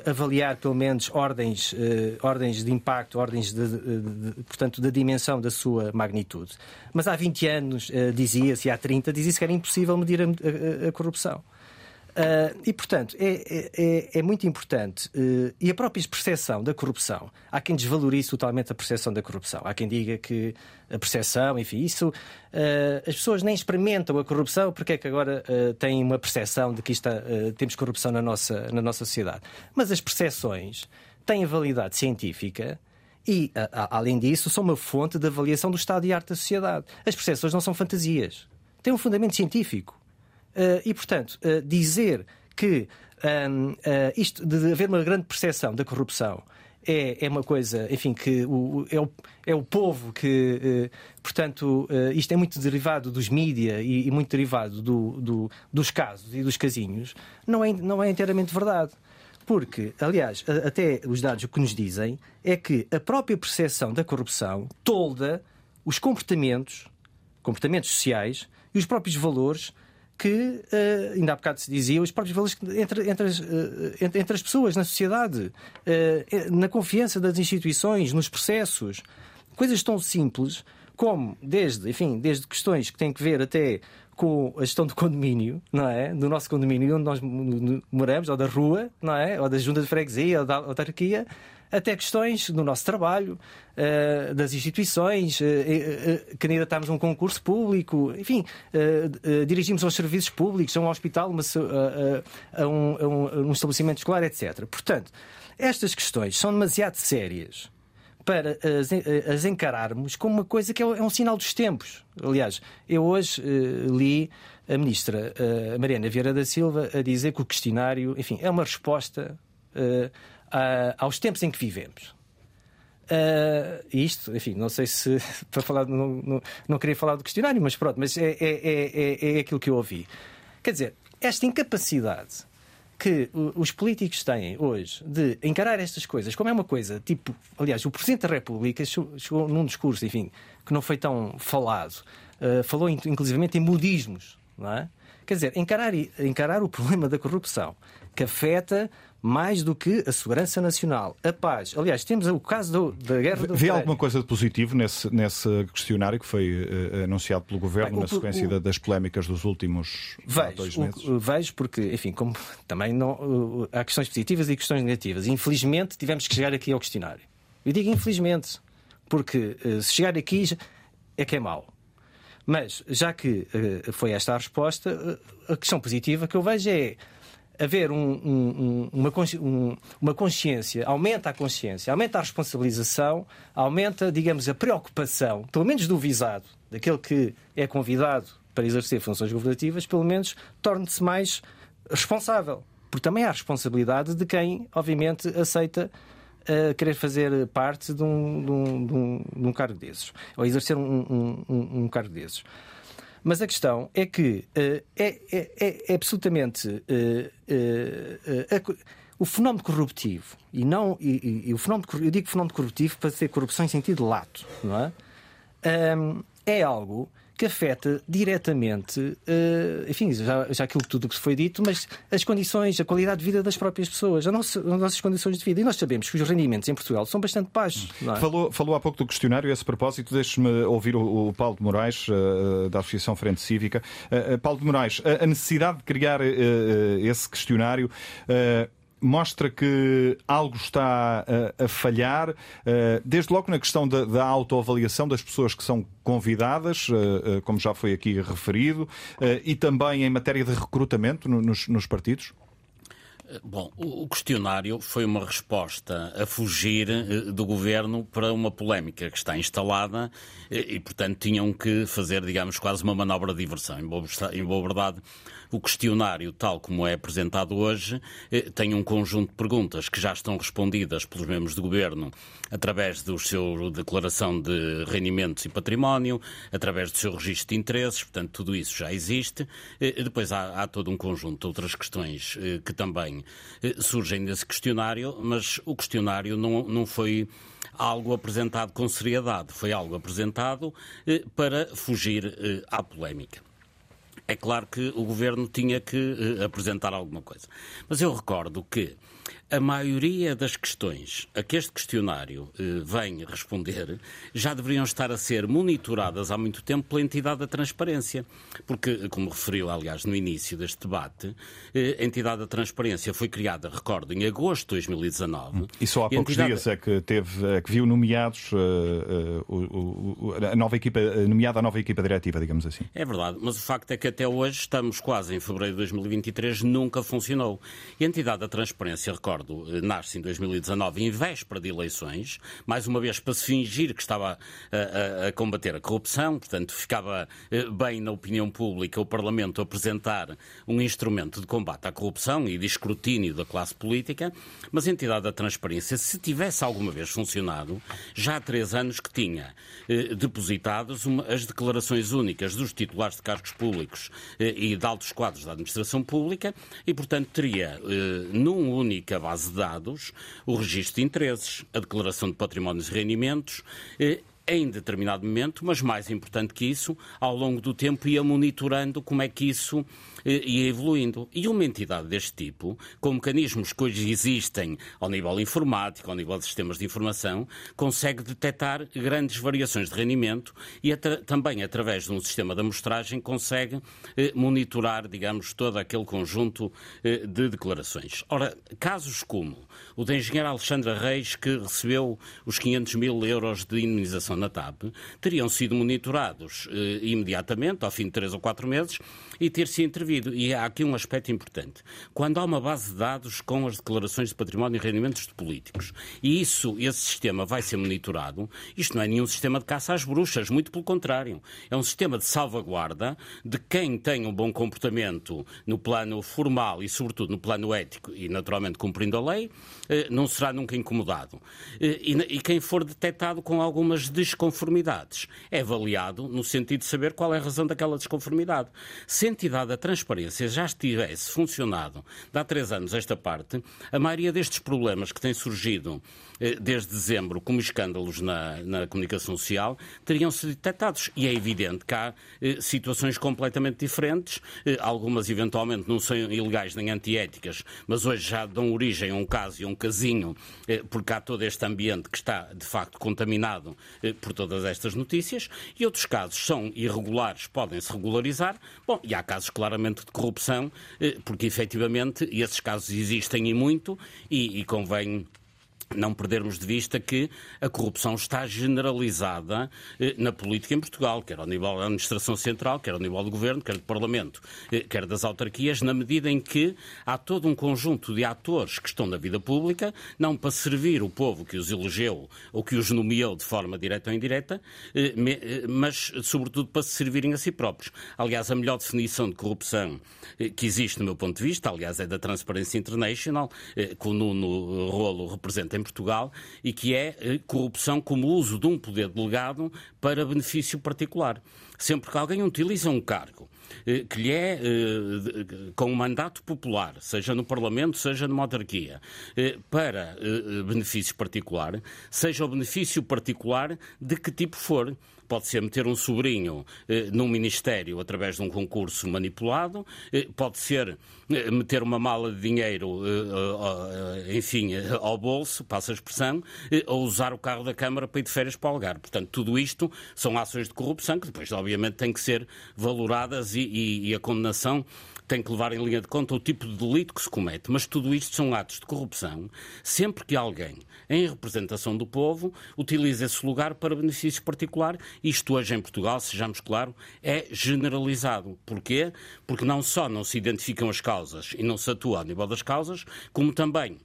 avaliar pelo menos ordens, ordens de impacto, ordens de, de, de, portanto, da dimensão da sua magnitude. Mas há 20 anos dizia-se, há 30, dizia-se que era impossível medir a, a, a corrupção. Uh, e, portanto, é, é, é muito importante. Uh, e a própria percepção da corrupção. Há quem desvalorize totalmente a percepção da corrupção. Há quem diga que a percepção, enfim, isso. Uh, as pessoas nem experimentam a corrupção porque é que agora têm uma percepção de que está, temos corrupção na nossa, na nossa sociedade. Mas as percepções têm validade científica. E, a, a, além disso, são uma fonte de avaliação do estado de arte da sociedade. As percepções não são fantasias. Têm um fundamento científico. Uh, e, portanto, uh, dizer que um, eh, isto de haver uma grande percepção da corrupção é, é uma coisa, enfim, que o, é, o, é o povo que, portanto, isto é muito derivado dos mídia e, e, muito derivado do, do, dos casos e dos casinhos, não é, não é inteiramente verdade. Porque, aliás, até os dados que nos dizem é que a própria percepção da corrupção tolda os comportamentos, comportamentos sociais e os próprios valores que, uh, ainda há bocado se dizia, os próprios valores entre, entre, as, uh, entre, entre, as pessoas, na sociedade, uh, na confiança das instituições, nos processos. Coisas tão simples como, desde, enfim, desde questões que têm que ver até com a gestão do condomínio, não é? Do nosso condomínio onde nós moramos, ou da rua, não é? Ou da junta de freguesia, ou da autarquia, até questões do nosso trabalho, uh, das instituições, uh, uh, candidatámos a um concurso público, enfim, dirigimos aos serviços públicos, a um hospital, a, um, estabelecimento escolar, etc. Portanto, estas questões são demasiado sérias para as, encararmos como uma coisa que é, é um sinal dos tempos. Aliás, eu hoje li a ministra Mariana Vieira da Silva a dizer que o questionário, enfim, é uma resposta aos tempos em que vivemos. Uh, isto, enfim, não sei se <laughs> para falar, não, não, não, queria falar do questionário, mas pronto, mas é, é, é, é aquilo que eu ouvi. Quer dizer, esta incapacidade que os políticos têm hoje de encarar estas coisas como é uma coisa, tipo, aliás, o Presidente da República chegou num discurso, enfim, que não foi tão falado, uh, falou inclusivamente em modismos, não é? Quer dizer, encarar, encarar o problema da corrupção que afeta mais do que a segurança nacional, a paz. Aliás, temos o caso do, da guerra do Vê alguma coisa de positivo nesse, nesse questionário que foi uh, anunciado pelo governo Bem, na sequência o, das polémicas dos últimos vejo, dois meses? O, vejo porque, enfim, como também não, uh, há questões positivas e questões negativas. Infelizmente, tivemos que chegar aqui ao questionário. Eu digo infelizmente, porque uh, se chegar aqui é que é mau. Mas, já que foi esta a resposta, a questão positiva que eu vejo é haver um, um, uma, um, uma consciência, aumenta a consciência, aumenta a responsabilização, aumenta, digamos, a preocupação, pelo menos do visado, daquele que é convidado para exercer funções governativas, pelo menos torne-se mais responsável. Porque também há responsabilidade de quem, obviamente, aceita uh, querer fazer parte de um, de, um, de, um, de um, cargo desses, ou exercer um, cargo desses. Mas a questão é que uh, é, é, é, absolutamente. Uh, uh, o fenómeno corruptivo, e não. E, e, o fenómeno, eu digo fenómeno corruptivo para ser corrupção em sentido lato, não é? Um, é algo que afeta diretamente, uh, enfim, já, já aquilo tudo que foi dito, mas as condições, a qualidade de vida das próprias pessoas, as nossas, as nossas condições de vida. E nós sabemos que os rendimentos em Portugal são bastante baixos. É? Falou, falou há pouco do questionário, a esse propósito, deixe-me ouvir o, o, Paulo de Moraes, uh, da Associação Frente Cívica. Uh, Paulo de Moraes, a, a necessidade de criar esse questionário mostra que algo está a, a falhar, uh, desde logo na questão da, da, autoavaliação das pessoas que são convidadas, uh, como já foi aqui referido, e também em matéria de recrutamento no, nos, nos partidos? Bom, o questionário foi uma resposta a fugir do governo para uma polémica que está instalada e, portanto, tinham que fazer, digamos, quase uma manobra de diversão. Em boa verdade, o questionário, tal como é apresentado hoje, eh, tem um conjunto de perguntas que já estão respondidas pelos membros do governo através da sua declaração de rendimentos e património, através do seu registro de interesses, portanto, tudo isso já existe. Eh, depois há, há todo um conjunto de outras questões eh, que também surgem desse questionário, mas o questionário não, não foi algo apresentado com seriedade, foi algo apresentado para fugir à polémica é claro que o governo tinha que uh, apresentar alguma coisa. Mas eu recordo que a maioria das questões a que este questionário eh, vem responder já deveriam estar a ser monitoradas há muito tempo pela entidade da transparência. Porque, como referiu, aliás, no início deste debate, eh, a entidade da transparência foi criada, recordo, em agosto de 2019. E só há e poucos entidade... dias é que, teve, é que viu nomeados uh, uh, a nova equipa, nomeada a nova equipa diretiva, digamos assim. É verdade, mas o facto é que até hoje, estamos quase em fevereiro de 2023, nunca funcionou. E a entidade da transparência, recordo, recordo, eh, nasce em 2019 em véspera de eleições, mais uma vez para se fingir que estava a, a, a combater a corrupção, portanto ficava eh, bem na opinião pública o Parlamento apresentar um instrumento de combate à corrupção e de escrutínio da classe política, mas a entidade da transparência, se tivesse alguma vez funcionado, já há três anos que tinha eh, depositados as declarações únicas dos titulares de cargos públicos eh, e de altos quadros da administração pública e, portanto, teria eh, num única base de dados o registro de interesses, a declaração de patrimónios e rendimentos, eh, em determinado momento, mas mais importante que isso, ao longo do tempo ia monitorando como é que isso eh, ia evoluindo. E uma entidade deste tipo, com mecanismos que hoje existem ao nível informático, ao nível de sistemas de informação, consegue detectar grandes variações de rendimento e também, através de um sistema de amostragem, consegue eh, monitorar, digamos, todo aquele conjunto eh, de declarações. Ora, casos como o da engenheira Alexandra Reis, que recebeu os 500 mil euros de indemnização na TAP, teriam sido monitorados imediatamente, ao fim de três ou quatro meses, e ter-se intervido. E há aqui um aspecto importante. Quando há uma base de dados com as declarações de património e rendimentos de políticos, e isso, esse sistema vai ser monitorado, isto não é nenhum sistema de caça às bruxas, muito pelo contrário. É um sistema de salvaguarda de quem tem um bom comportamento no plano formal e, sobretudo, no plano ético e, naturalmente, cumprindo a lei, eh, não será nunca incomodado. Eh, e quem for detectado com algumas desconformidades é avaliado no sentido de saber qual é a razão daquela desconformidade. Se entidade da transparência já estivesse funcionado de há três anos esta parte, a maioria destes problemas que têm surgido eh, desde dezembro como escândalos na, na comunicação social teriam sido detectados. E é evidente que há eh, situações completamente diferentes, eh, algumas eventualmente não são ilegais nem antiéticas, mas hoje já dão origem a um caso e a um casinho, porque há todo este ambiente que está de facto contaminado por todas estas notícias, e outros casos são irregulares, podem se regularizar. Bom, e há casos claramente de corrupção, eh, porque efetivamente esses casos existem e muito, e, e convém não perdermos de vista que a corrupção está generalizada eh, na política em Portugal, quer ao nível da administração central, quer ao nível do governo, quer do Parlamento, eh, quer das autarquias, na medida em que há todo um conjunto de atores que estão na vida pública, não para servir o povo que os elegeu ou que os nomeou de forma direta ou indireta, eh, mas sobretudo para se servirem a si próprios. Aliás, a melhor definição de corrupção que existe, do meu ponto de vista, aliás, é da Transparency International, que o Nuno Rolo representa em Portugal e que é eh, corrupção como uso de um poder delegado para benefício particular. Sempre que alguém utiliza um cargo eh, que lhe é eh, com um mandato popular, seja no Parlamento, seja numa autarquia, para benefício particular, seja o benefício particular de que tipo for. Pode ser meter um sobrinho eh, num ministério através de um concurso manipulado, eh, pode ser eh, meter uma mala de dinheiro, enfim, ao bolso, passa a expressão, ou usar o carro da Câmara para ir de férias para o Algarve. Portanto, tudo isto são ações de corrupção que depois, obviamente, têm que ser valoradas e, e, e a condenação tem que levar em linha de conta o tipo de delito que se comete. Mas tudo isto são atos de corrupção sempre que alguém, em representação do povo, utiliza esse lugar para benefício particular. Isto hoje em Portugal, sejamos claros, é generalizado. Porquê? Porque não só não se identificam as causas e não se atua ao nível das causas, como também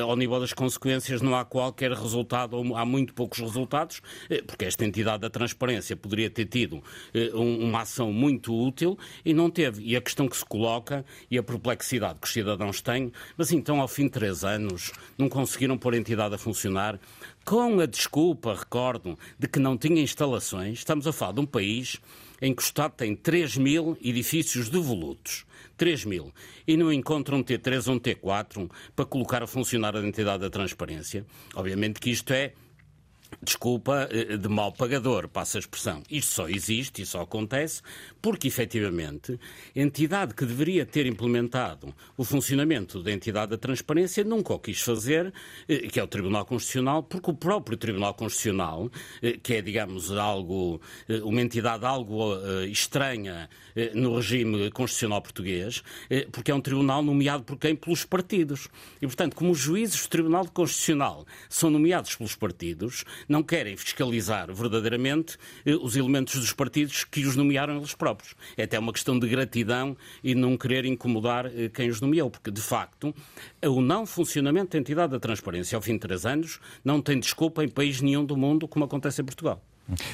ao nível das consequências não há qualquer resultado, ou há muito poucos resultados, eh, porque esta entidade da transparência poderia ter tido eh, uma ação muito útil e não teve. E a questão que se coloca e a perplexidade que os cidadãos têm, mas então, ao fim de três anos, não conseguiram pôr a entidade a funcionar com a desculpa, recordo, de que não tinha instalações. Estamos a falar de um país em que o Estado tem 3 mil edifícios devolutos. 3 mil. E não encontram um T3 ou um T4 para colocar a funcionar a entidade da transparência. Obviamente que isto é desculpa, eh, de mal pagador, passa a expressão. Isto só existe e só acontece porque, efetivamente, a entidade que deveria ter implementado o funcionamento da entidade da transparência nunca o quis fazer, eh, que é o Tribunal Constitucional, porque o próprio Tribunal Constitucional, eh, que é, digamos, algo, uma entidade algo estranha no regime constitucional português, porque é um tribunal nomeado por quem? Pelos partidos. E, portanto, como os juízes do Tribunal Constitucional são nomeados pelos partidos, não querem fiscalizar verdadeiramente eh, os elementos dos partidos que os nomearam eles próprios. É até uma questão de gratidão e não querer incomodar eh, quem os nomeou, porque, de facto, o não funcionamento da entidade da transparência ao fim de três anos não tem desculpa em país nenhum do mundo, como acontece em Portugal.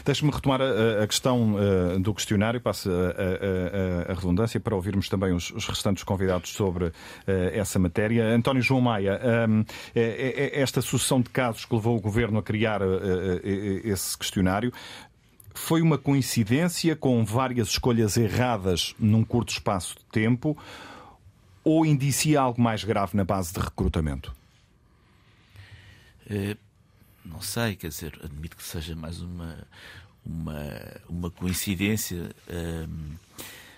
Deixe-me retomar a, a questão uh, do questionário, passo a, a, a, redundância para ouvirmos também os, os restantes convidados sobre uh, essa matéria. António João Maia, um, é, é, é esta sucessão de casos que levou o Governo a criar uh, esse questionário foi uma coincidência com várias escolhas erradas num curto espaço de tempo ou indicia algo mais grave na base de recrutamento? Não sei, quer dizer, admito que seja mais uma, uma, uma coincidência. Um,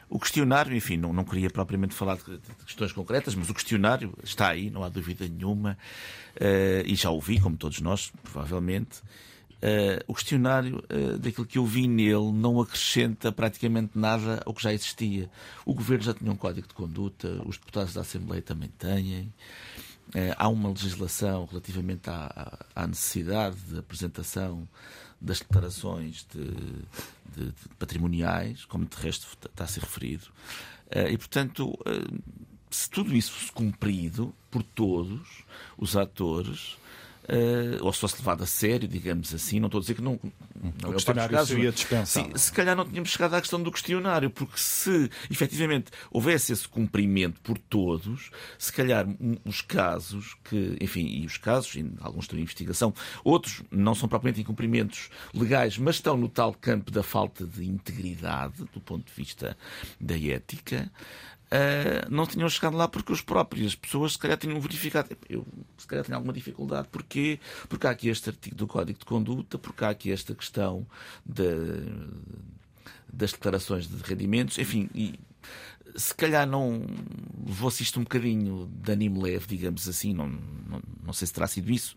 o questionário, enfim, não, não queria propriamente falar de, de, questões concretas, mas o questionário está aí, não há dúvida nenhuma, uh, e já ouvi, como todos nós, provavelmente. Uh, o questionário, uh, daquilo que eu vi nele, não acrescenta praticamente nada ao que já existia. O governo já tinha um código de conduta, os deputados da Assembleia também têm. Uh, há uma legislação relativamente à, à, necessidade de apresentação das declarações de, de, de patrimoniais, como de resto está a ser referido. Uh, e, portanto, uh, se tudo isso fosse cumprido por todos os atores, uh, ou se fosse levado a sério, digamos assim, não estou a dizer que não. não o questionário casos, seria dispensado. Se, se calhar não tínhamos chegado à questão do questionário, porque se efetivamente houvesse esse cumprimento por todos, se calhar os casos que, enfim, e os casos, e alguns estão em investigação, outros não são propriamente incumprimentos legais, mas estão no tal campo da falta de integridade do ponto de vista da ética uh, não tinham chegado lá porque os próprios pessoas se calhar tinham verificado. Eu se calhar tenho alguma dificuldade. Porquê? Porque há aqui este artigo do Código de Conduta, porque há aqui esta questão de, das declarações de rendimentos, enfim, e se calhar não levou-se isto um bocadinho de anime leve, digamos assim, não, não, não sei se terá sido isso,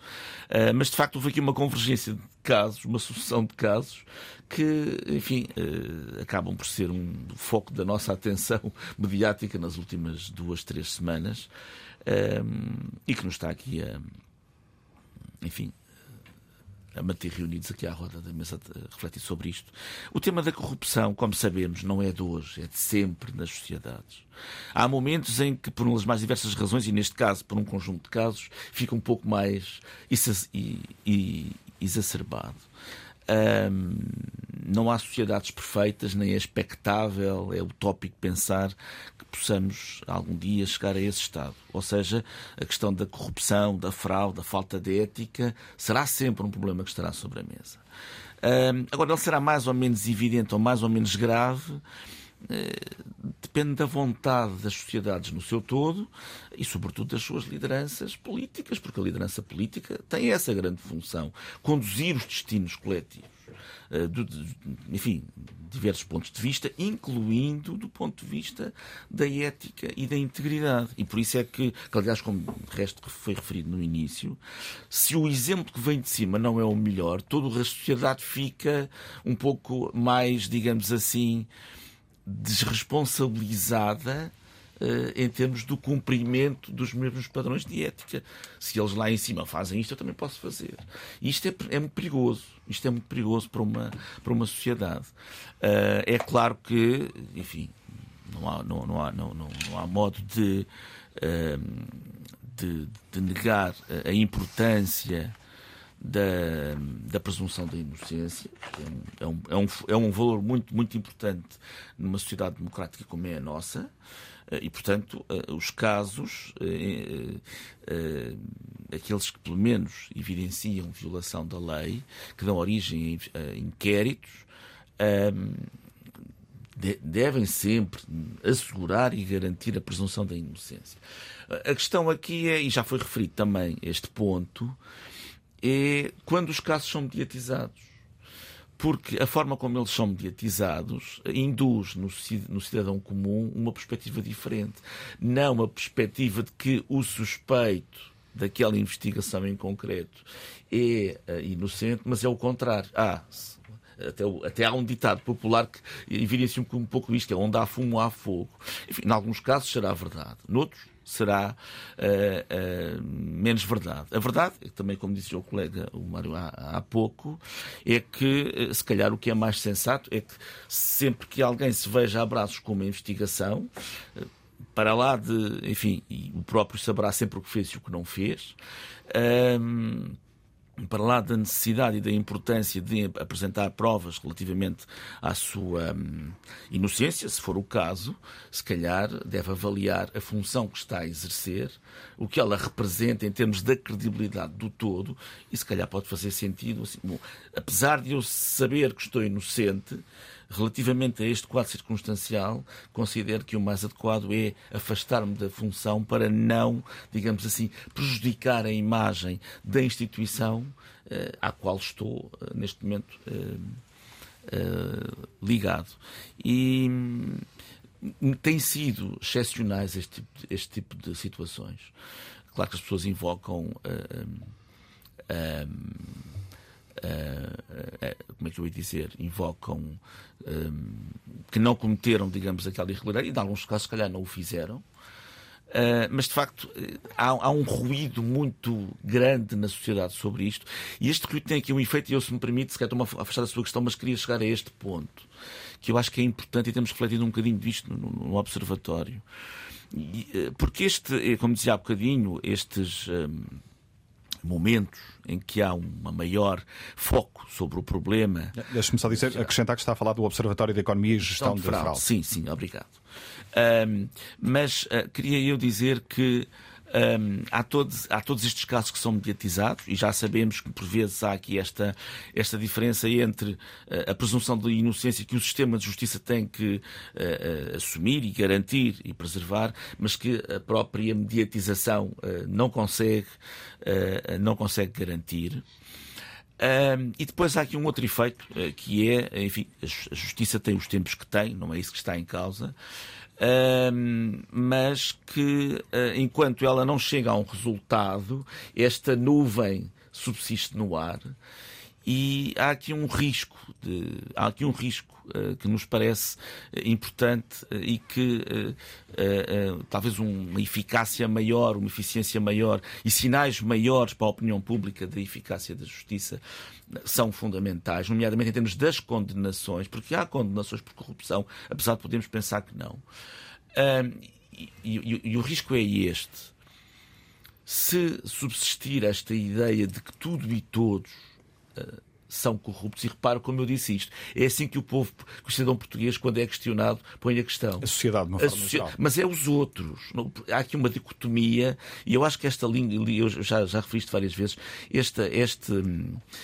uh, mas de facto houve aqui uma convergência de casos, uma sucessão de casos que, enfim, uh, acabam por ser um foco da nossa <laughs> atenção mediática nas últimas duas, três semanas uh, e que nos está aqui a, enfim, a manter reunidos aqui à roda da mesa a refletir sobre isto. O tema da corrupção, como sabemos, não é de hoje, é de sempre nas sociedades. Há momentos em que, por umas mais diversas razões, e neste caso por um conjunto de casos, fica um pouco mais exacerbado. Não há sociedades perfeitas, nem é expectável, é utópico pensar que possamos algum dia chegar a esse estado. Ou seja, a questão da corrupção, da fraude, da falta de ética será sempre um problema que estará sobre a mesa. Agora, ele será mais ou menos evidente ou mais ou menos grave depende da vontade das sociedades no seu todo e, sobretudo, das suas lideranças políticas, porque a liderança política tem essa grande função: conduzir os destinos coletivos. Eh, enfim, diversos pontos de vista, incluindo do ponto de vista da ética e da integridade. E por isso é que, que aliás, como de resto foi referido no início, se o exemplo que vem de cima não é o melhor, toda a sociedade fica um pouco mais, digamos assim, desresponsabilizada uh, em termos do cumprimento dos mesmos padrões de ética. Se eles lá em cima fazem isto, eu também posso fazer. Isto é, é muito perigoso. Isto é muito perigoso para uma, para uma sociedade. Uh, é claro que, enfim, não há, não, não há, não, não, não há modo de, uh, de, de negar a importância da, da presunção da inocência. É um, é, um, é um valor muito, muito importante numa sociedade democrática como é a nossa. Eh, e, portanto, eh, os casos, eh, aqueles que pelo menos evidenciam violação da lei, que dão origem a inquéritos, devem sempre assegurar e garantir a presunção da inocência. A questão aqui é, e já foi referido também este ponto, é quando os casos são mediatizados. Porque a forma como eles são mediatizados induz no cidadão comum uma perspectiva diferente. Não uma perspectiva de que o suspeito daquela investigação em concreto é eh, inocente, mas é o contrário. Ah, até, até, há um ditado popular que evidencia um pouco isto: é onde há fumo, há fogo. Enfim, em alguns casos será verdade, noutros será uh, uh, menos verdade. A verdade, também como disse o colega o Mário há, há pouco, é que uh, se calhar o que é mais sensato é que sempre que alguém se veja a braços com uma investigação, para lá de, enfim, o próprio saberá sempre o que fez e o que não fez, para lá da necessidade e da importância de apresentar provas relativamente à sua hum, inocência, se for o caso, se calhar deve avaliar a função que está a exercer, o que ela representa em termos da credibilidade do todo, e se calhar pode fazer sentido, assim, bom, apesar de eu saber que estou inocente, relativamente a este quadro circunstancial, considero que o mais adequado é afastar-me da função para não, digamos assim, prejudicar a imagem da instituição uh, à qual estou uh, neste momento ligado. E hum, tem sido excepcionais este tipo, de, este tipo de situações. Claro que as pessoas invocam. Uh, como é que eu ia dizer, invocam que não cometeram, digamos, aquela irregularidade, e em alguns casos, se calhar, não o fizeram. Uh, mas de facto há, há, um ruído muito grande na sociedade sobre isto, e este ruído tem aqui um efeito, e eu, se me permite, se calhar estou a afastar da sua questão, mas queria chegar a este ponto, que eu acho que é importante e temos refletido um bocadinho disto no, no observatório. E, porque este, como dizia há bocadinho, estes. Um, momentos em que há um maior foco sobre o problema. Deixe-me só dizer, acrescentar que está a falar do Observatório de Economia e Gestão, de, fraude. fraude. Sim, sim, obrigado. Um, mas uh, queria eu dizer que um, há, todos, há todos estes casos que são mediatizados e já sabemos que por vezes há aqui esta, esta diferença entre uh, a presunção de inocência que o sistema de justiça tem que uh, uh, assumir e garantir e preservar, mas que a própria mediatização não consegue, não consegue garantir. Um, e depois há aqui um outro efeito, que é, enfim, a justiça tem os tempos que tem, não é isso que está em causa, mas que uh, enquanto ela não chega a um resultado, esta nuvem subsiste no ar e há aqui um risco, de, há aqui um risco uh, que nos parece uh, importante uh, e que talvez uma eficácia maior, uma eficiência maior e sinais maiores para a opinião pública da eficácia da justiça são fundamentais, nomeadamente em termos das condenações, porque há condenações por corrupção, apesar de podermos pensar que não. E, e, e o risco é este. Se subsistir esta ideia de que tudo e todos uh, são corruptos. E reparo como eu disse isto. É assim que o povo, que o cidadão português, quando é questionado, põe a questão. A sociedade, de uma forma geral. Mas é os outros. Há aqui uma dicotomia, e eu acho que esta linha, eu já, já referi isto várias vezes, esta, este,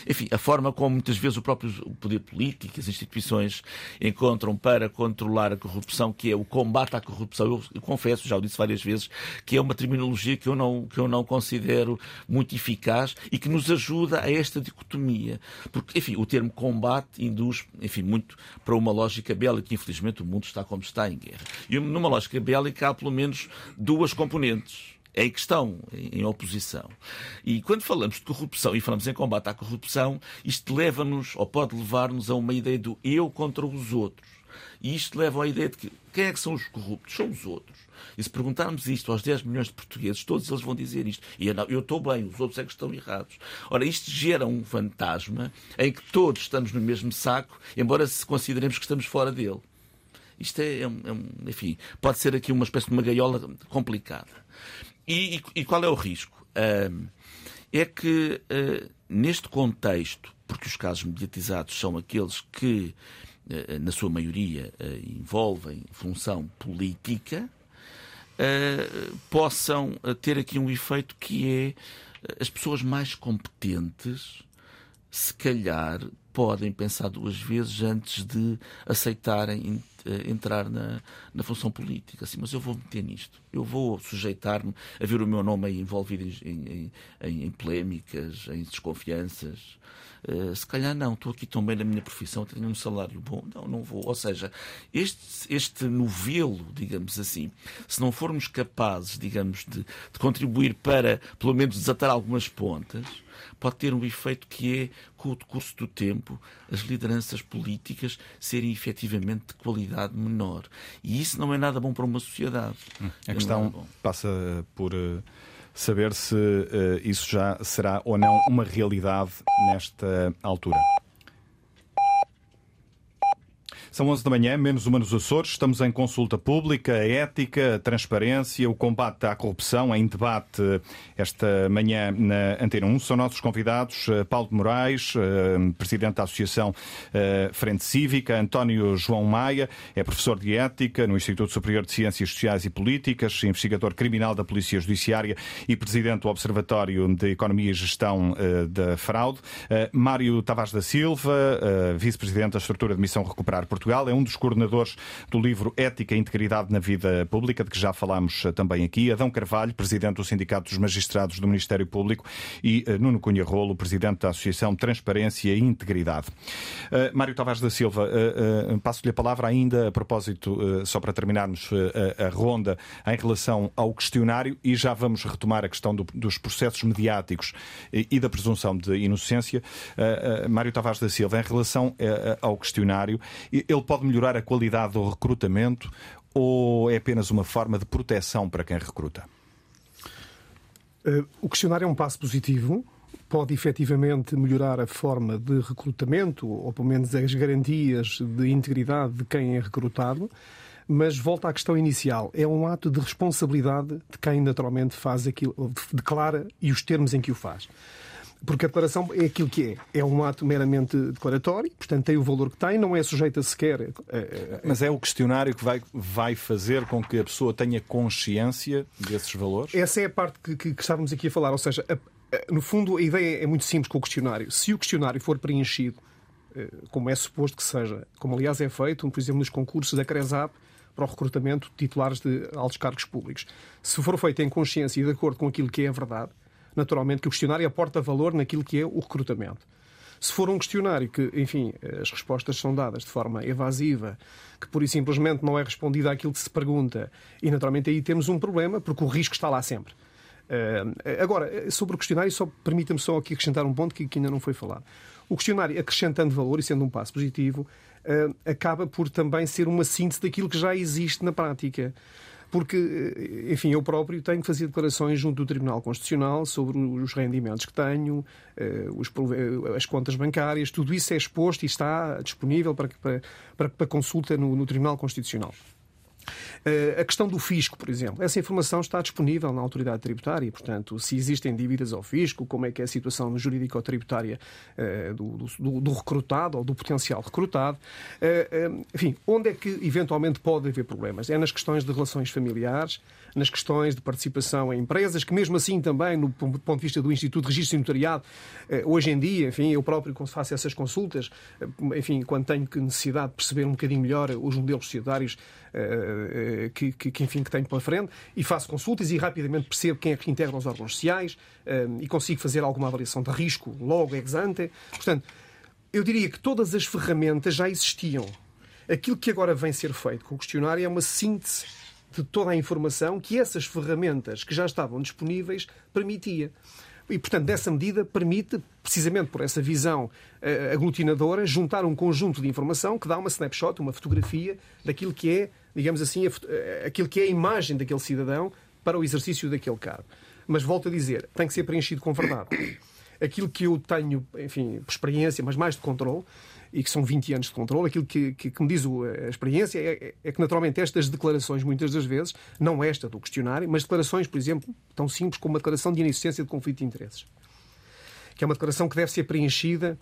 enfim, a forma como muitas vezes o próprio poder político, as instituições encontram para controlar a corrupção, que é o combate à corrupção. Eu, eu confesso, já o disse várias vezes, que é uma terminologia que eu não, que eu não considero muito eficaz e que nos ajuda a esta dicotomia. Porque, enfim, o termo combate induz, enfim, muito para uma lógica bélica. Infelizmente, o mundo está como está em guerra. E numa lógica bélica há pelo menos duas componentes em questão, em oposição. E quando falamos de corrupção e falamos em combate à corrupção, isto leva-nos, ou pode levar-nos a uma ideia do eu contra os outros. E isto leva à ideia de que quem é que são os corruptos? São os outros. E se perguntarmos isto aos 10 milhões de portugueses, todos eles vão dizer isto. E eu estou bem, os outros é que estão errados. Ora, isto gera um fantasma em que todos estamos no mesmo saco, embora se consideremos que estamos fora dele. Isto é, é, é enfim, pode ser aqui uma espécie de uma gaiola complicada. E, e, e qual é o risco? Uh, é que uh, neste contexto, porque os casos mediatizados são aqueles que, uh, na sua maioria, envolvem função política, uh, possam eh, ter aqui um efeito que é eh, as pessoas mais competentes, se calhar, podem pensar duas vezes antes de aceitarem entrar na, na função política. Assim, mas eu vou meter nisto. Eu vou sujeitar-me a ver o meu nome envolvido em, em, em polémicas, em desconfianças. Uh, se calhar não, estou aqui tão bem na minha profissão, tenho um salário bom. Não, não vou. Ou seja, este, este novelo, digamos assim, se não formos capazes, digamos, de, de contribuir para, pelo menos, desatar algumas pontas, pode ter um efeito que é, com o decurso do tempo, as lideranças políticas serem efetivamente de qualidade menor. E isso não é nada bom para uma sociedade. A questão passa por. Uh saber se uh, isso já será ou não uma realidade nesta altura. São 11 da manhã, menos uma nos Açores. Estamos em consulta pública, a ética, a transparência, o combate à corrupção em debate esta manhã na Antena 1. São nossos convidados eh, Paulo de Moraes, eh, presidente da Associação eh, Frente Cívica, António João Maia, é professor de ética no Instituto Superior de Ciências Sociais e Políticas, investigador criminal da Polícia Judiciária e presidente do Observatório de Economia e Gestão da Fraude. Mário Tavares da Silva, vice-presidente da Estrutura de Missão Recuperar Portugal Portugal, é um dos coordenadores do livro Ética e Integridade na Vida Pública, de que já falámos também aqui. Adão Carvalho, presidente do Sindicato dos Magistrados do Ministério Público, e Nuno Cunha Rolo, presidente da Associação Transparência e Integridade. Mário Tavares da Silva, passo-lhe a palavra ainda a propósito, só para terminarmos a ronda, em relação ao questionário e já vamos retomar a questão do, dos processos mediáticos e, e, da presunção de inocência. Mário Tavares da Silva, em relação ao questionário, ele pode melhorar a qualidade do recrutamento ou é apenas uma forma de proteção para quem recruta? O questionário é um passo positivo, pode efetivamente melhorar a forma de recrutamento, ou pelo menos as garantias de integridade de quem é recrutado. Mas volta à questão inicial. É um ato de responsabilidade de quem naturalmente faz aquilo, declara e os termos em que o faz. Porque a declaração é aquilo que é. É um ato meramente declaratório, portanto tem o valor que tem, não é sujeita sequer. A, a... Mas é o questionário que vai, vai fazer com que a pessoa tenha consciência desses valores? Essa é a parte que, que, que estávamos aqui a falar. Ou seja, a, no fundo, a ideia é muito simples com o questionário. Se o questionário for preenchido, eh, como é suposto que seja, como aliás é feito, por exemplo, nos concursos da CRESAP, para o recrutamento de titulares de altos cargos públicos. Se for feito em consciência e de acordo com aquilo que é a verdade, naturalmente que o questionário aporta valor naquilo que é o recrutamento. Se for um questionário que, enfim, as respostas são dadas de forma evasiva, que pura e simplesmente não é respondido àquilo que se pergunta, e naturalmente aí temos um problema, porque o risco está lá sempre. Uh, agora, sobre o questionário, só permita-me só aqui acrescentar um ponto que, que ainda não foi falado. O questionário, acrescentando valor e sendo um passo positivo, uh, acaba por também ser uma síntese daquilo que já existe na prática porque, eh, enfim, eu próprio tenho que fazer declarações junto do Tribunal Constitucional sobre os rendimentos que tenho, os, as contas bancárias, tudo isso é exposto e está disponível para, para, para consulta no, no Tribunal Constitucional. Eh, a questão do fisco, por exemplo, essa informação está disponível na autoridade tributária, portanto, se existem dívidas ao fisco, como é que é a situação jurídico-tributária eh, do, do, do, recrutado ou do potencial recrutado, eh, enfim, onde é que eventualmente pode haver problemas? É nas questões de relações familiares, nas questões de participação em empresas, que mesmo assim também, no ponto de vista do Instituto de Registro e Notariado, hoje em dia, enfim, eu próprio, quando faço essas consultas, enfim, quando tenho necessidade de perceber um bocadinho melhor os modelos societários, eh, que, que, enfim, que tenho pela frente e faço consultas e rapidamente percebo quem é que integra os órgãos sociais eh, e consigo fazer alguma avaliação de risco logo ex ante. Portanto, eu diria que todas as ferramentas já existiam. Aquilo que agora vem ser feito com o questionário é uma síntese de toda a informação que essas ferramentas que já estavam disponíveis permitia. E, portanto, dessa medida permite, precisamente por essa visão uh, aglutinadora, juntar um conjunto de informação que dá uma snapshot, uma fotografia daquilo que é, digamos assim, a, uh, aquilo que é a imagem daquele cidadão para o exercício daquele cargo. Mas volto a dizer, tem que ser preenchido com verdade. Aquilo que eu tenho, enfim, experiência, mas mais de controle, e que são 20 anos de controle. Aquilo que, que, que me diz a experiência é, é, que, naturalmente, estas declarações, muitas das vezes, não esta do questionário, mas declarações, por exemplo, tão simples como uma declaração de inexistência de conflito de interesses, que é uma declaração que deve ser preenchida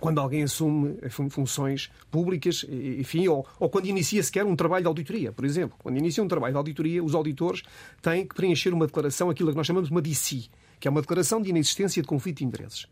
quando alguém assume funções públicas, enfim, ou, ou, quando inicia sequer um trabalho de auditoria, por exemplo. Quando inicia um trabalho de auditoria, os auditores têm que preencher uma declaração, aquilo que nós chamamos de uma DC, que é uma declaração de inexistência de conflito de interesses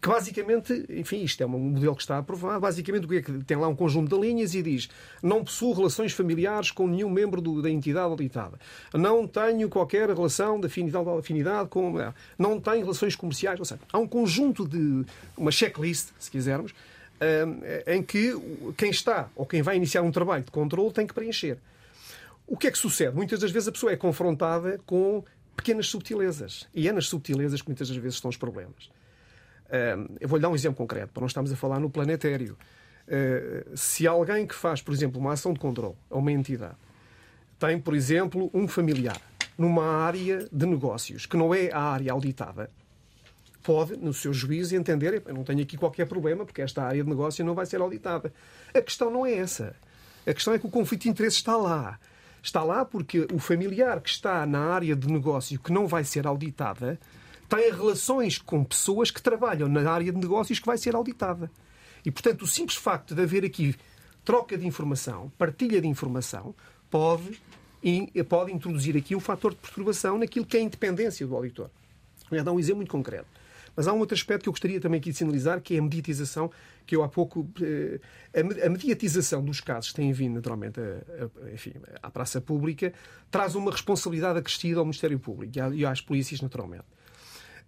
que basicamente, enfim, isto é um modelo que está aprovado, basicamente o que é que tem lá um conjunto de linhas e diz não possuo relações familiares com nenhum membro do, da entidade auditada, não tenho qualquer relação de afinidade, afinidade com... não tenho relações comerciais, ou seja, há um conjunto de... uma checklist, se quisermos, em que quem está ou quem vai iniciar um trabalho de controle tem que preencher. O que é que sucede? Muitas das vezes a pessoa é confrontada com pequenas subtilezas. E é nas subtilezas que muitas das vezes estão os problemas. Eu vou-lhe dar um exemplo concreto, para não estarmos a falar no planetário. Ah, se alguém que faz, por exemplo, uma ação de controle a uma entidade tem, por exemplo, um familiar numa área de negócios que não é a área auditada, pode, no seu juízo, entender eu não tenho aqui qualquer problema porque esta área de negócio não vai ser auditada. A questão não é essa. A questão é que o conflito de interesse está lá. Está lá porque o familiar que está na área de negócio que não vai ser auditada tem relações com pessoas que trabalham na área de negócios que vai ser auditada. E, portanto, o simples facto de haver aqui troca de informação, partilha de informação, pode, pode introduzir aqui um fator de perturbação naquilo que é a independência do auditor. Vou dar um exemplo muito concreto. Mas há um outro aspecto que eu gostaria também aqui de sinalizar, que é a mediatização, que eu há pouco. Eh, a mediatização dos casos que têm vindo, naturalmente, a, a, enfim, à praça pública, traz uma responsabilidade acrescida ao Ministério Público e às polícias, naturalmente.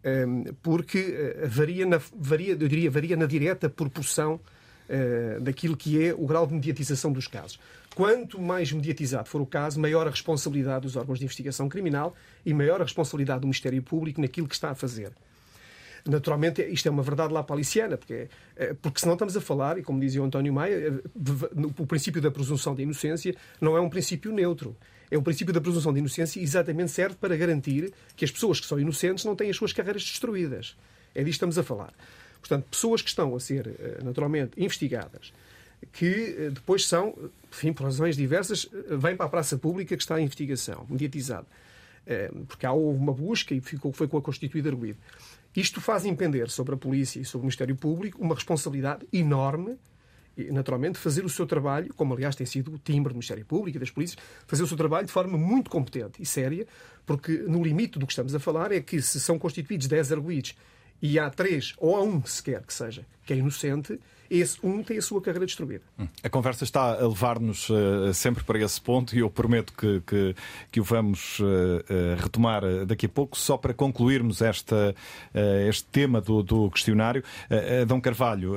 Ehm, porque eh, varia, na, varia, eu diria, varia na direta proporção uh, daquilo que é o grau de mediatização dos casos. Quanto mais mediatizado for o caso, maior a responsabilidade dos órgãos de investigação criminal e maior a responsabilidade do Ministério Público naquilo que está a fazer. Naturalmente, isto é uma verdade lá paliciana, porque, eh, porque senão estamos a falar, e como dizia o António Maia, o princípio da presunção de inocência não é um princípio neutro. É um princípio da presunção de inocência exatamente serve para garantir que as pessoas que são inocentes não têm as suas carreiras destruídas. É disto que estamos a falar. Portanto, pessoas que estão a ser, eh, naturalmente, investigadas, que eh, depois são, enfim, por razões diversas, eh, vêm para a praça pública que está em investigação, mediatizado. Porque há uma busca e ficou, foi com a constituída arguído. Isto faz impender sobre a polícia e sobre o Ministério Público uma responsabilidade enorme e, naturalmente, fazer o seu trabalho, como aliás tem sido o timbre do Ministério Público e das polícias, fazer o seu trabalho de forma muito competente e séria, porque no limite do que estamos a falar é que se são constituídos 10 arguídos e há três, ou há um sequer que seja, que é inocente, esse um tem a sua carreira destruída. Hum. A conversa está a levar-nos uh, sempre para esse ponto e eu prometo que, que, que o vamos uh, uh, retomar daqui a pouco, só para concluirmos esta, este tema do, do questionário. Dom Carvalho,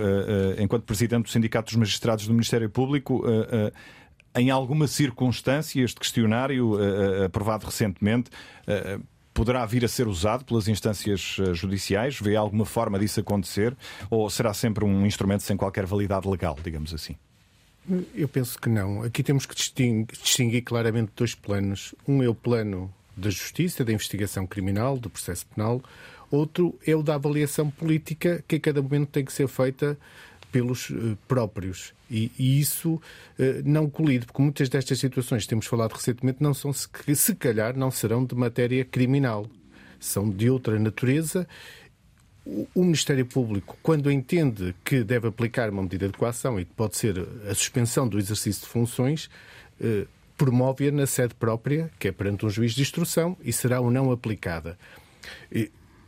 enquanto Presidente do Sindicato dos Magistrados do Ministério Público, em alguma circunstância, este questionário, aprovado recentemente, poderá vir a ser usado pelas instâncias eh, judiciais? Vê alguma forma disso acontecer? Ou será sempre um instrumento sem qualquer validade legal, digamos assim? Eu penso que não. Aqui temos que distinguir, distinguir claramente dois planos. Um é o plano da justiça, da investigação criminal, do processo penal. Outro é o da avaliação política, que a cada momento tem que ser feita pelos uh, próprios. E, e isso uh, não colide, porque muitas destas situações que temos falado recentemente não são, se, calhar, não serão de matéria criminal. São de outra natureza o Ministério Público, quando entende que deve aplicar uma medida de coação e que pode ser a suspensão do exercício de funções, eh, promove-a na sede própria, que é perante um juiz de instrução, e será ou não aplicada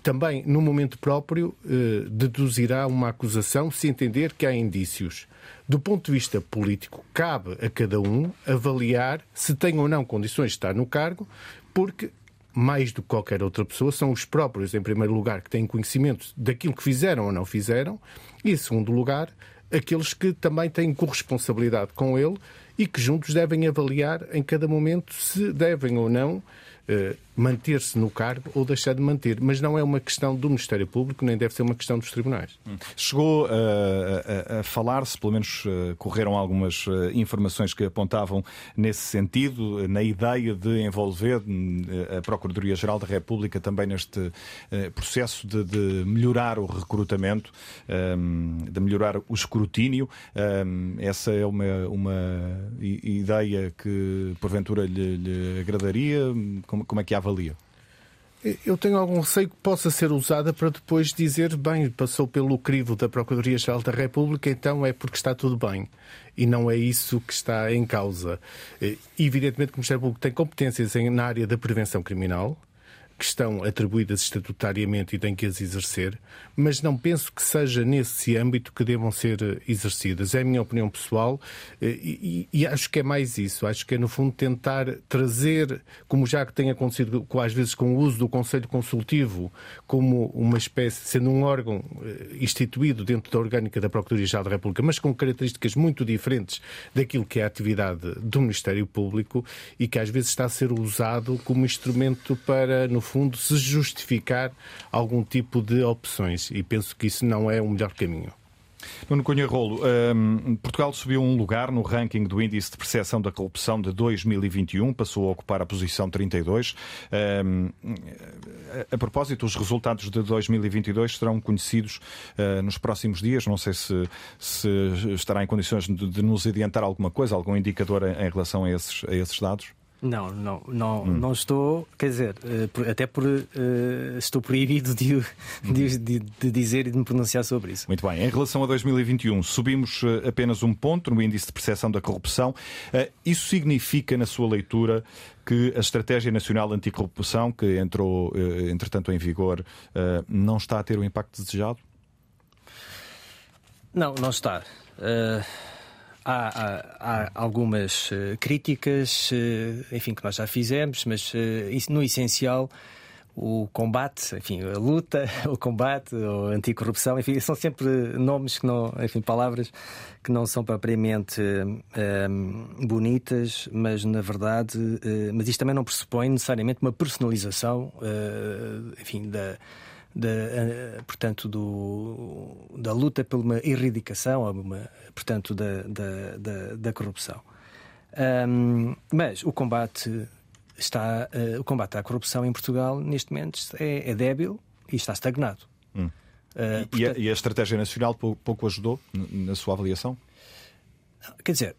também, no momento próprio, eh, deduzirá uma acusação se entender que há indícios. Do ponto de vista político, cabe a cada um avaliar se tem ou não condições de estar no cargo, porque mais do que qualquer outra pessoa, são os próprios, em primeiro lugar, que têm conhecimento daquilo que fizeram ou não fizeram, e, em segundo lugar, aqueles que também têm corresponsabilidade com ele e que juntos devem avaliar em cada momento se devem ou não eh, manter-se no cargo ou deixar de manter. Mas não é uma questão do Ministério Público, nem deve ser uma questão dos tribunais. Hum. Chegou uh, a, a falar-se, pelo menos uh, correram algumas uh, informações que apontavam nesse sentido, na ideia de envolver a Procuradoria-Geral da República também neste processo de, de, melhorar o recrutamento, um, de melhorar o escrutínio. Essa é uma, uma ideia que porventura lhe, lhe agradaria? Como, como é que a Eu tenho algum receio que possa ser usada para depois dizer, bem, passou pelo crivo da Procuradoria-Geral da República, então é porque está tudo bem. E não é isso que está em causa. Evidentemente que o Ministério Público tem competências na área da prevenção criminal, que estão atribuídas estatutariamente e têm que as exercer, mas não penso que seja nesse âmbito que devam ser eh, exercidas. É a minha opinião pessoal eh, e, e, acho que é mais isso. Acho que é, no fundo, tentar trazer, como já tem acontecido às vezes com o uso do Conselho Consultivo, como uma espécie, sendo um órgão eh, instituído dentro da orgânica da Procuradoria-Geral da República, mas com características muito diferentes daquilo que é a atividade do Ministério Público e que às vezes está a ser usado como instrumento para, no fundo, se justificar algum tipo de opções. E penso que isso não é o melhor caminho. Nuno Cunha Rolo, um, Portugal subiu um lugar no ranking do Índice de Percepção da Corrupção de 2021, passou a ocupar a posição 32. Um, a, a propósito, os resultados de 2022 serão conhecidos uh, nos próximos dias. Não sei se, se estará em condições de, de, nos adiantar alguma coisa, algum indicador em, em relação a esses, a esses dados. Não, não, não, hum. não estou, quer dizer, uh, até por uh, estou proibido de, de, de, de, dizer e de me pronunciar sobre isso. Muito bem. Em relação a 2021, subimos uh, apenas um ponto no índice de percepção da corrupção. isso significa, na sua leitura, que a Estratégia Nacional Anticorrupção, que entrou, entretanto, em vigor, não está a ter o impacto desejado? Não, não está. Uh, há, há, há, algumas uh, críticas, uh, enfim, que nós já fizemos, mas no essencial o combate, enfim, a luta, <laughs> o combate, a anticorrupção, enfim, são sempre nomes que não, enfim, palavras que não são propriamente um, bonitas, mas na verdade, mas isto também não pressupõe necessariamente uma personalização, enfim, da da, eh, portanto, do, da luta por uma erradicação, uma, portanto, da, da, da, da corrupção. Um, mas o combate está, uh, o combate à corrupção em Portugal neste momento é, é débil e está estagnado. Hum. Uh, e, portanto... e, a, e, a, estratégia nacional pouco ajudou na sua avaliação? Quer dizer,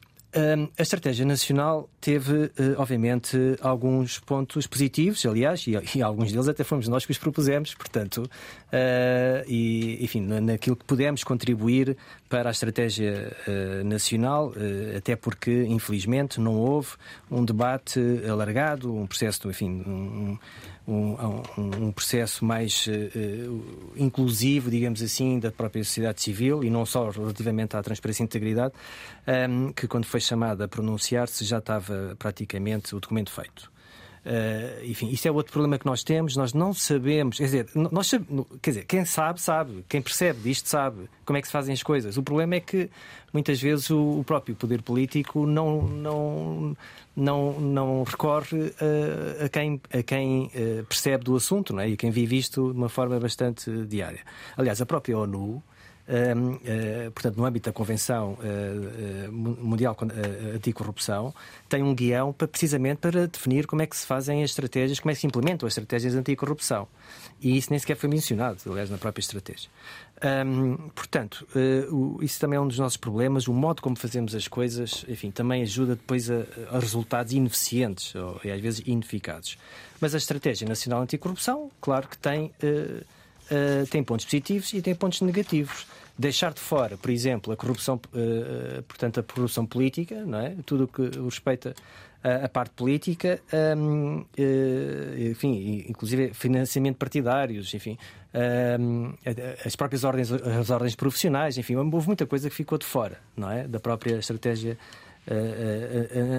a estratégia nacional teve, eh, obviamente, alguns pontos positivos, aliás, e, alguns deles até fomos nós que os propusemos, portanto, uh, e, enfim, naquilo que pudemos contribuir para a estratégia uh, nacional, até porque, infelizmente, não houve um debate alargado, um processo, enfim, um, um, um, processo mais uh, inclusivo, digamos assim, da própria sociedade civil e não só relativamente à transparência e integridade, um, que quando foi chamada a pronunciar-se já estava praticamente o documento feito. Uh, enfim, isto é outro problema que nós temos. Nós não sabemos, quer dizer, nós, quer dizer, quem sabe, sabe. Quem percebe disto, sabe como é que se fazem as coisas. O problema é que muitas vezes o, o próprio poder político não, não, não, não recorre a, a quem, a quem uh, percebe do assunto não é? e quem vive isto de uma forma bastante diária. Aliás, a própria ONU uh, portanto, no âmbito da Convenção uh, Mundial Anticorrupção, tem um guião para, precisamente para definir como é que se fazem as estratégias, como é que se implementam as estratégias anticorrupção. E isso nem sequer foi mencionado, aliás, na própria estratégia. Um, portanto, uh, isso também é um dos nossos problemas. O modo como fazemos as coisas, enfim, também ajuda depois a, a resultados ineficientes ou, e às vezes ineficazes. Mas a Estratégia Nacional Anticorrupção, claro que tem, uh, uh, tem pontos positivos e tem pontos negativos deixar de fora, por exemplo, a corrupção, portanto, a corrupção política, não é? Tudo o que respeita a, parte política, um, eh, enfim, inclusive financiamento partidários, enfim, as próprias ordens, as ordens profissionais, enfim, houve muita coisa que ficou de fora, não é? Da própria estratégia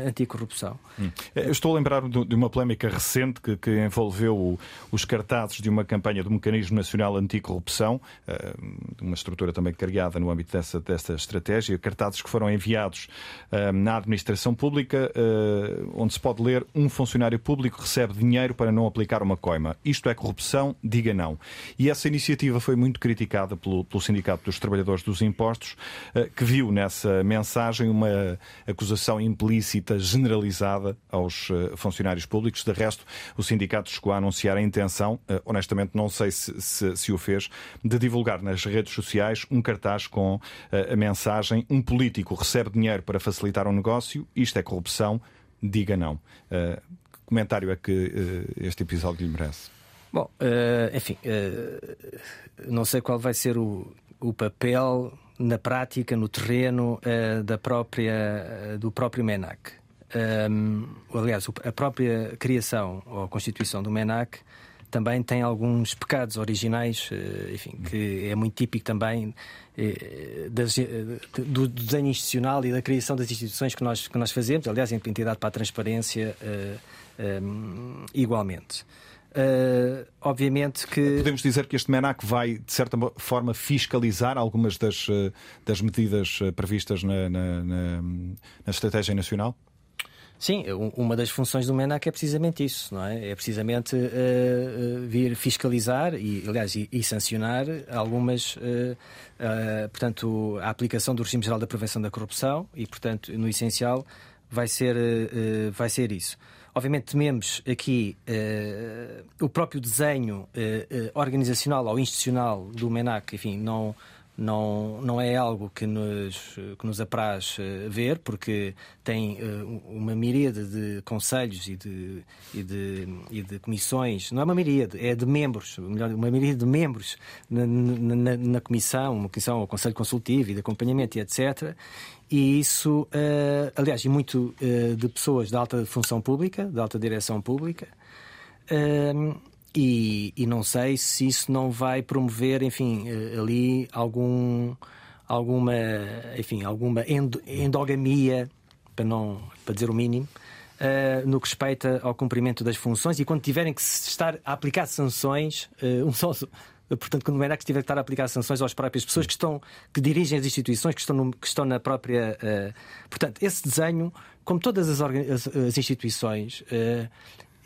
anticorrupção. Hum. Eu estou a lembrar de uma polémica recente que, que envolveu os cartazes de uma campanha do Mecanismo Nacional Anticorrupção, eh, uma estrutura também criada no âmbito dessa, dessa estratégia, cartazes que foram enviados eh, na administração pública, eh, onde se pode ler um funcionário público recebe dinheiro para não aplicar uma coima. Isto é corrupção? Diga não. E essa iniciativa foi muito criticada pelo, pelo Sindicato dos Trabalhadores dos Impostos, que viu nessa mensagem uma acusação implícita generalizada aos uh, funcionários públicos. De resto, o sindicato chegou a anunciar a intenção, uh, honestamente não sei se, se, se, o fez, de divulgar nas redes sociais um cartaz com uh, a mensagem: um político recebe dinheiro para facilitar um negócio, isto é corrupção, diga não. que comentário é que este episódio lhe merece? Bom, enfim, não sei qual vai ser o, o papel na prática, no terreno uh, da própria, uh, do próprio MENAC. Um, aliás, a própria criação ou constituição do MENAC também tem alguns pecados originais, uh, enfim, que é muito típico também das, do, desenho institucional e da criação das instituições que nós, que nós fazemos, aliás, em entidade para a transparência, um, igualmente. Uh, obviamente que. Podemos dizer que este MENAC vai, de certa forma, fiscalizar algumas das, eh, das medidas eh, previstas na, na, na, na Estratégia Nacional? Sim, uma das funções do MENAC é precisamente isso, não é? É precisamente uh, vir fiscalizar e, aliás, e, e sancionar algumas, uh, uh, portanto, a aplicação do regime geral da prevenção da corrupção e, portanto, no essencial vai ser, vai ser isso. Obviamente tememos aqui uh, o próprio desenho uh, organizacional ou institucional do MENAC, enfim, não, não, não é algo que nos, que nos apraz ver, porque tem uma miríade de conselhos e de, e, de, e de comissões, não é uma miríade, é de membros, melhor, uma miríade de membros na, na, na comissão, uma comissão, o Conselho Consultivo e de acompanhamento e etc. E isso, uh, aliás, e muito uh, de pessoas de alta função pública, de alta direção pública. Uh, e, e, não sei se isso não vai promover, enfim, eh, ali algum, alguma, enfim, alguma endogamia, para, não, para dizer o mínimo, uh, no que respeita ao cumprimento das funções e quando tiverem que estar a aplicar sanções, uh, um só, portanto, quando é que tiver que estar a aplicar sanções às próprias pessoas que estão que dirigem as instituições, que estão, no, que estão na própria. Uh, portanto, esse desenho, como todas as, as, as instituições, uh,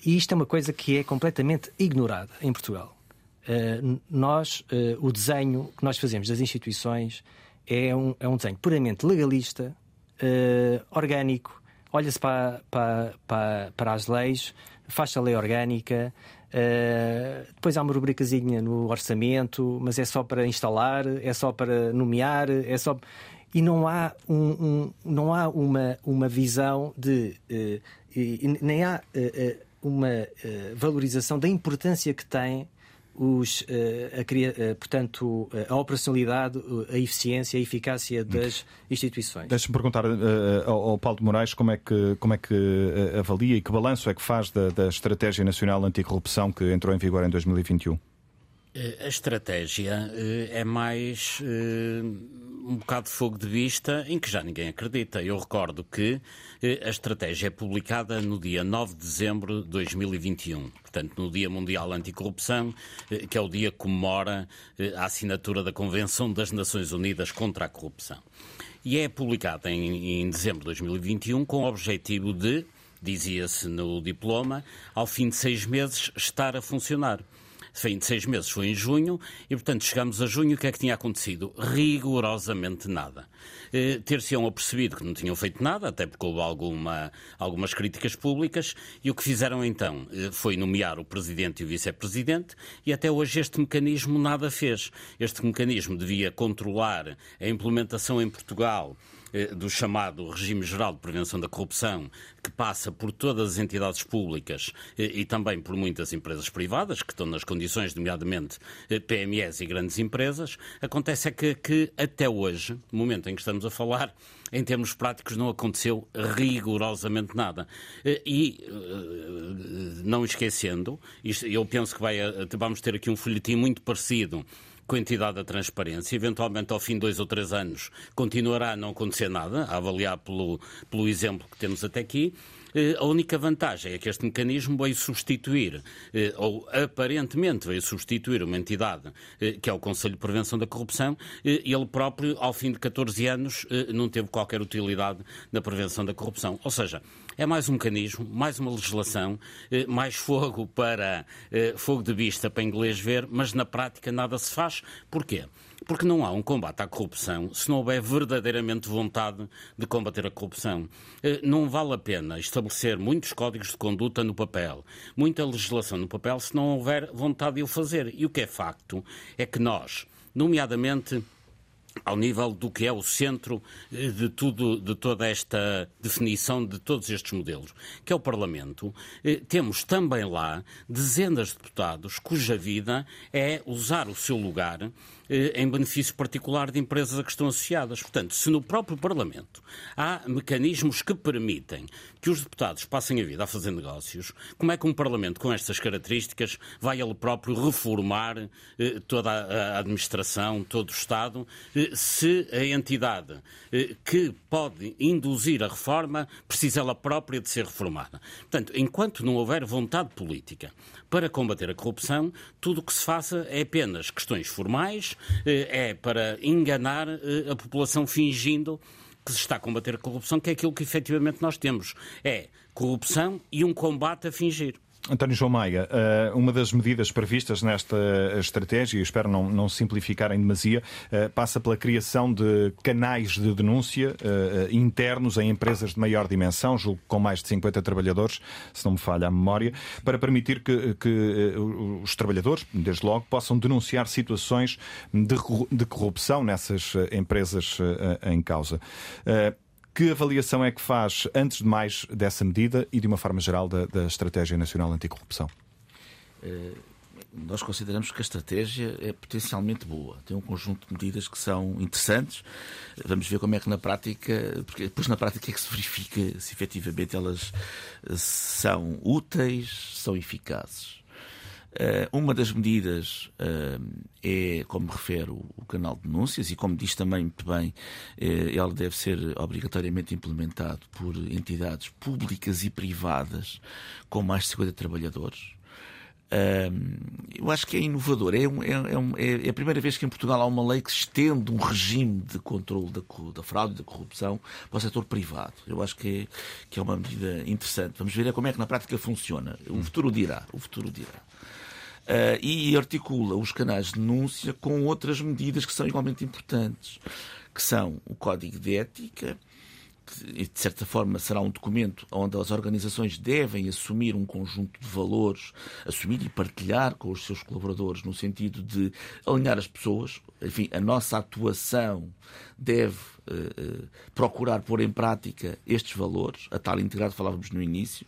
e isto é uma coisa que é completamente ignorada em Portugal. Uh, nós, o desenho que nós fazemos das instituições é um, é um desenho puramente legalista, orgânico, olha-se para, para, para, para, as leis, faz a lei orgânica, depois há uma rubricazinha no orçamento, mas é só para instalar, é só para nomear, é só. E não há, um, um não há uma, uma visão de. nem há uma uh, valorização da importância que tem os, uh, a, uh, portanto, a operacionalidade, a eficiência, a eficácia das instituições. Deixe-me perguntar ao, ao, Paulo de Moraes como é que, como é que avalia e que balanço é que faz da, da Estratégia Nacional Anticorrupção que entrou em vigor em 2021. A estratégia é mais um bocado de fogo de vista em que já ninguém acredita. Eu recordo que eh, a estratégia é publicada no dia 9 de dezembro de 2021, portanto, no Dia Mundial Anticorrupção, eh, que é o dia que comemora eh, a assinatura da Convenção das Nações Unidas contra a Corrupção. E é publicada em, em dezembro de 2021 com o objetivo de, dizia-se no diploma, ao fim de seis meses estar a funcionar fim de seis meses foi em junho e, portanto, chegamos a junho. O que é que tinha acontecido? Rigorosamente nada. Eh, Ter-se-ão apercebido que não tinham feito nada, até porque houve alguma, algumas críticas públicas, e o que fizeram então eh, foi nomear o presidente e o vice-presidente, e até hoje este mecanismo nada fez. Este mecanismo devia controlar a implementação em Portugal do chamado Regime Geral de Prevenção da Corrupção, que passa por todas as entidades públicas eh, e também por muitas empresas privadas, que estão nas condições, nomeadamente eh, PMEs e grandes empresas, acontece é que, que até hoje, no momento em que estamos a falar, em termos práticos, não aconteceu rigorosamente nada. E, não esquecendo, eu penso que vai, vamos ter aqui um folhetim muito parecido com a entidade da transparência. Eventualmente, ao fim de dois ou três anos, continuará a não acontecer nada, a avaliar pelo, pelo exemplo que temos até aqui. Eh, a única vantagem é que este mecanismo veio substituir, eh, ou aparentemente veio substituir uma entidade eh, que é o Conselho de Prevenção da Corrupção, ele próprio, ao fim de 14 anos, não teve qualquer utilidade na prevenção da corrupção. Ou seja, é mais um mecanismo, mais uma legislação, mais fogo para fogo de vista para inglês ver, mas na prática nada se faz. Porquê? Porque não há um combate à corrupção se não houver verdadeiramente vontade de combater a corrupção. Eh, não vale a pena estabelecer muitos códigos de conduta no papel, muita legislação no papel, se não houver vontade de o fazer. E o que é facto é que nós, nomeadamente ao nível do que é o centro eh, de tudo, de toda esta definição de todos estes modelos, que é o Parlamento, eh, temos também lá dezenas de deputados cuja vida é usar o seu lugar em benefício particular de empresas a que estão associadas. Portanto, se no próprio Parlamento há mecanismos que permitem que os deputados passem a vida a fazer negócios, como é que um Parlamento com estas características vai ele próprio reformar eh, toda a administração, todo o Estado, eh, se a entidade que pode induzir a reforma precisa ela própria de ser reformada? Portanto, enquanto não houver vontade política para combater a corrupção, tudo o que se faça é apenas questões formais, eh, é para enganar eh, a população fingindo que se está a combater a corrupção, que é aquilo que efetivamente nós temos. É corrupção e um combate a fingir. António João Maia, eh, uma das medidas previstas nesta estratégia, e espero não, não simplificar em demasia, eh, passa pela criação de canais de denúncia eh, internos em empresas de maior dimensão, julgo com mais de 50 trabalhadores, se não me falha a memória, para permitir que, que os trabalhadores, desde logo, possam denunciar situações de, de corrupção nessas empresas em causa. Que avaliação é que faz, antes de mais, dessa medida e, de uma forma geral, da, da Estratégia Nacional Anticorrupção? Uh, nós consideramos que a estratégia é potencialmente boa. Tem um conjunto de medidas que são interessantes. Vamos ver como é que na prática, porque depois na prática é que se verifica se efetivamente elas são úteis, são eficazes. Uh, uma das medidas uh, é, como refere o, canal de denúncias, e como diz também muito bem, uh, ela deve ser obrigatoriamente implementado por entidades públicas e privadas com mais de 50 trabalhadores. eu acho que é inovador. É, um, é, um, é, a primeira vez que em Portugal há uma lei que estende um regime de controle da, da fraude e da corrupção para o setor privado. Eu acho que é, que é uma medida interessante. Vamos ver é como é que na prática funciona. O futuro dirá. O futuro dirá. Uh, e articula os canais de denúncia com outras medidas que são igualmente importantes, que são o Código de Ética, que de certa forma será um documento onde as organizações devem assumir um conjunto de valores, assumir e partilhar com os seus colaboradores no sentido de alinhar as pessoas. Enfim, a nossa atuação deve uh, uh, procurar pôr em prática estes valores, a tal integrado falávamos no início.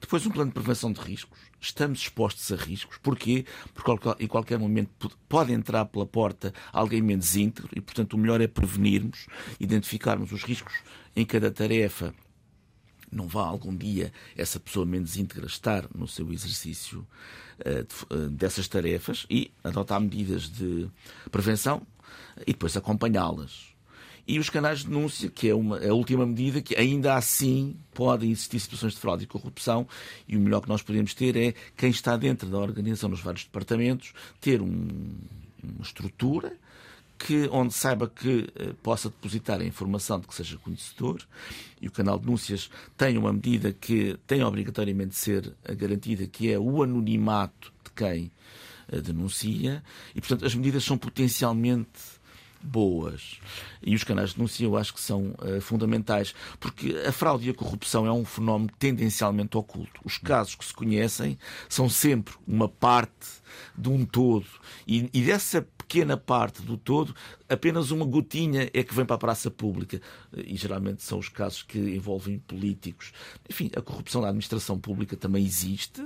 Depois um plano de prevenção de riscos estamos expostos a riscos. Porquê? Porque em qualquer momento pode entrar pela porta alguém menos íntegro e, portanto, o melhor é prevenirmos, identificarmos os riscos em cada tarefa. Não vá algum dia essa pessoa menos íntegra estar no seu exercício uh, dessas tarefas e adotar medidas de prevenção e depois acompanhá-las e os canais de denúncia, que é uma, a última medida, que ainda assim podem existir situações de fraude e corrupção, e o melhor que nós podemos ter é quem está dentro da organização nos vários departamentos ter um, uma estrutura que, onde saiba que eh, possa depositar a informação de que seja conhecedor e o canal de denúncias tem uma medida que tem obrigatoriamente de ser garantida, que é o anonimato de quem eh, denuncia e, portanto, as medidas são potencialmente boas. E os canais de denúncia eu acho que são uh, fundamentais, porque a fraude e a corrupção é um fenómeno tendencialmente oculto. Os casos que se conhecem são sempre uma parte de um todo. E, e dessa pequena parte do todo, apenas uma gotinha é que vem para a praça pública. E geralmente são os casos que envolvem políticos. Enfim, a corrupção da administração pública também existe.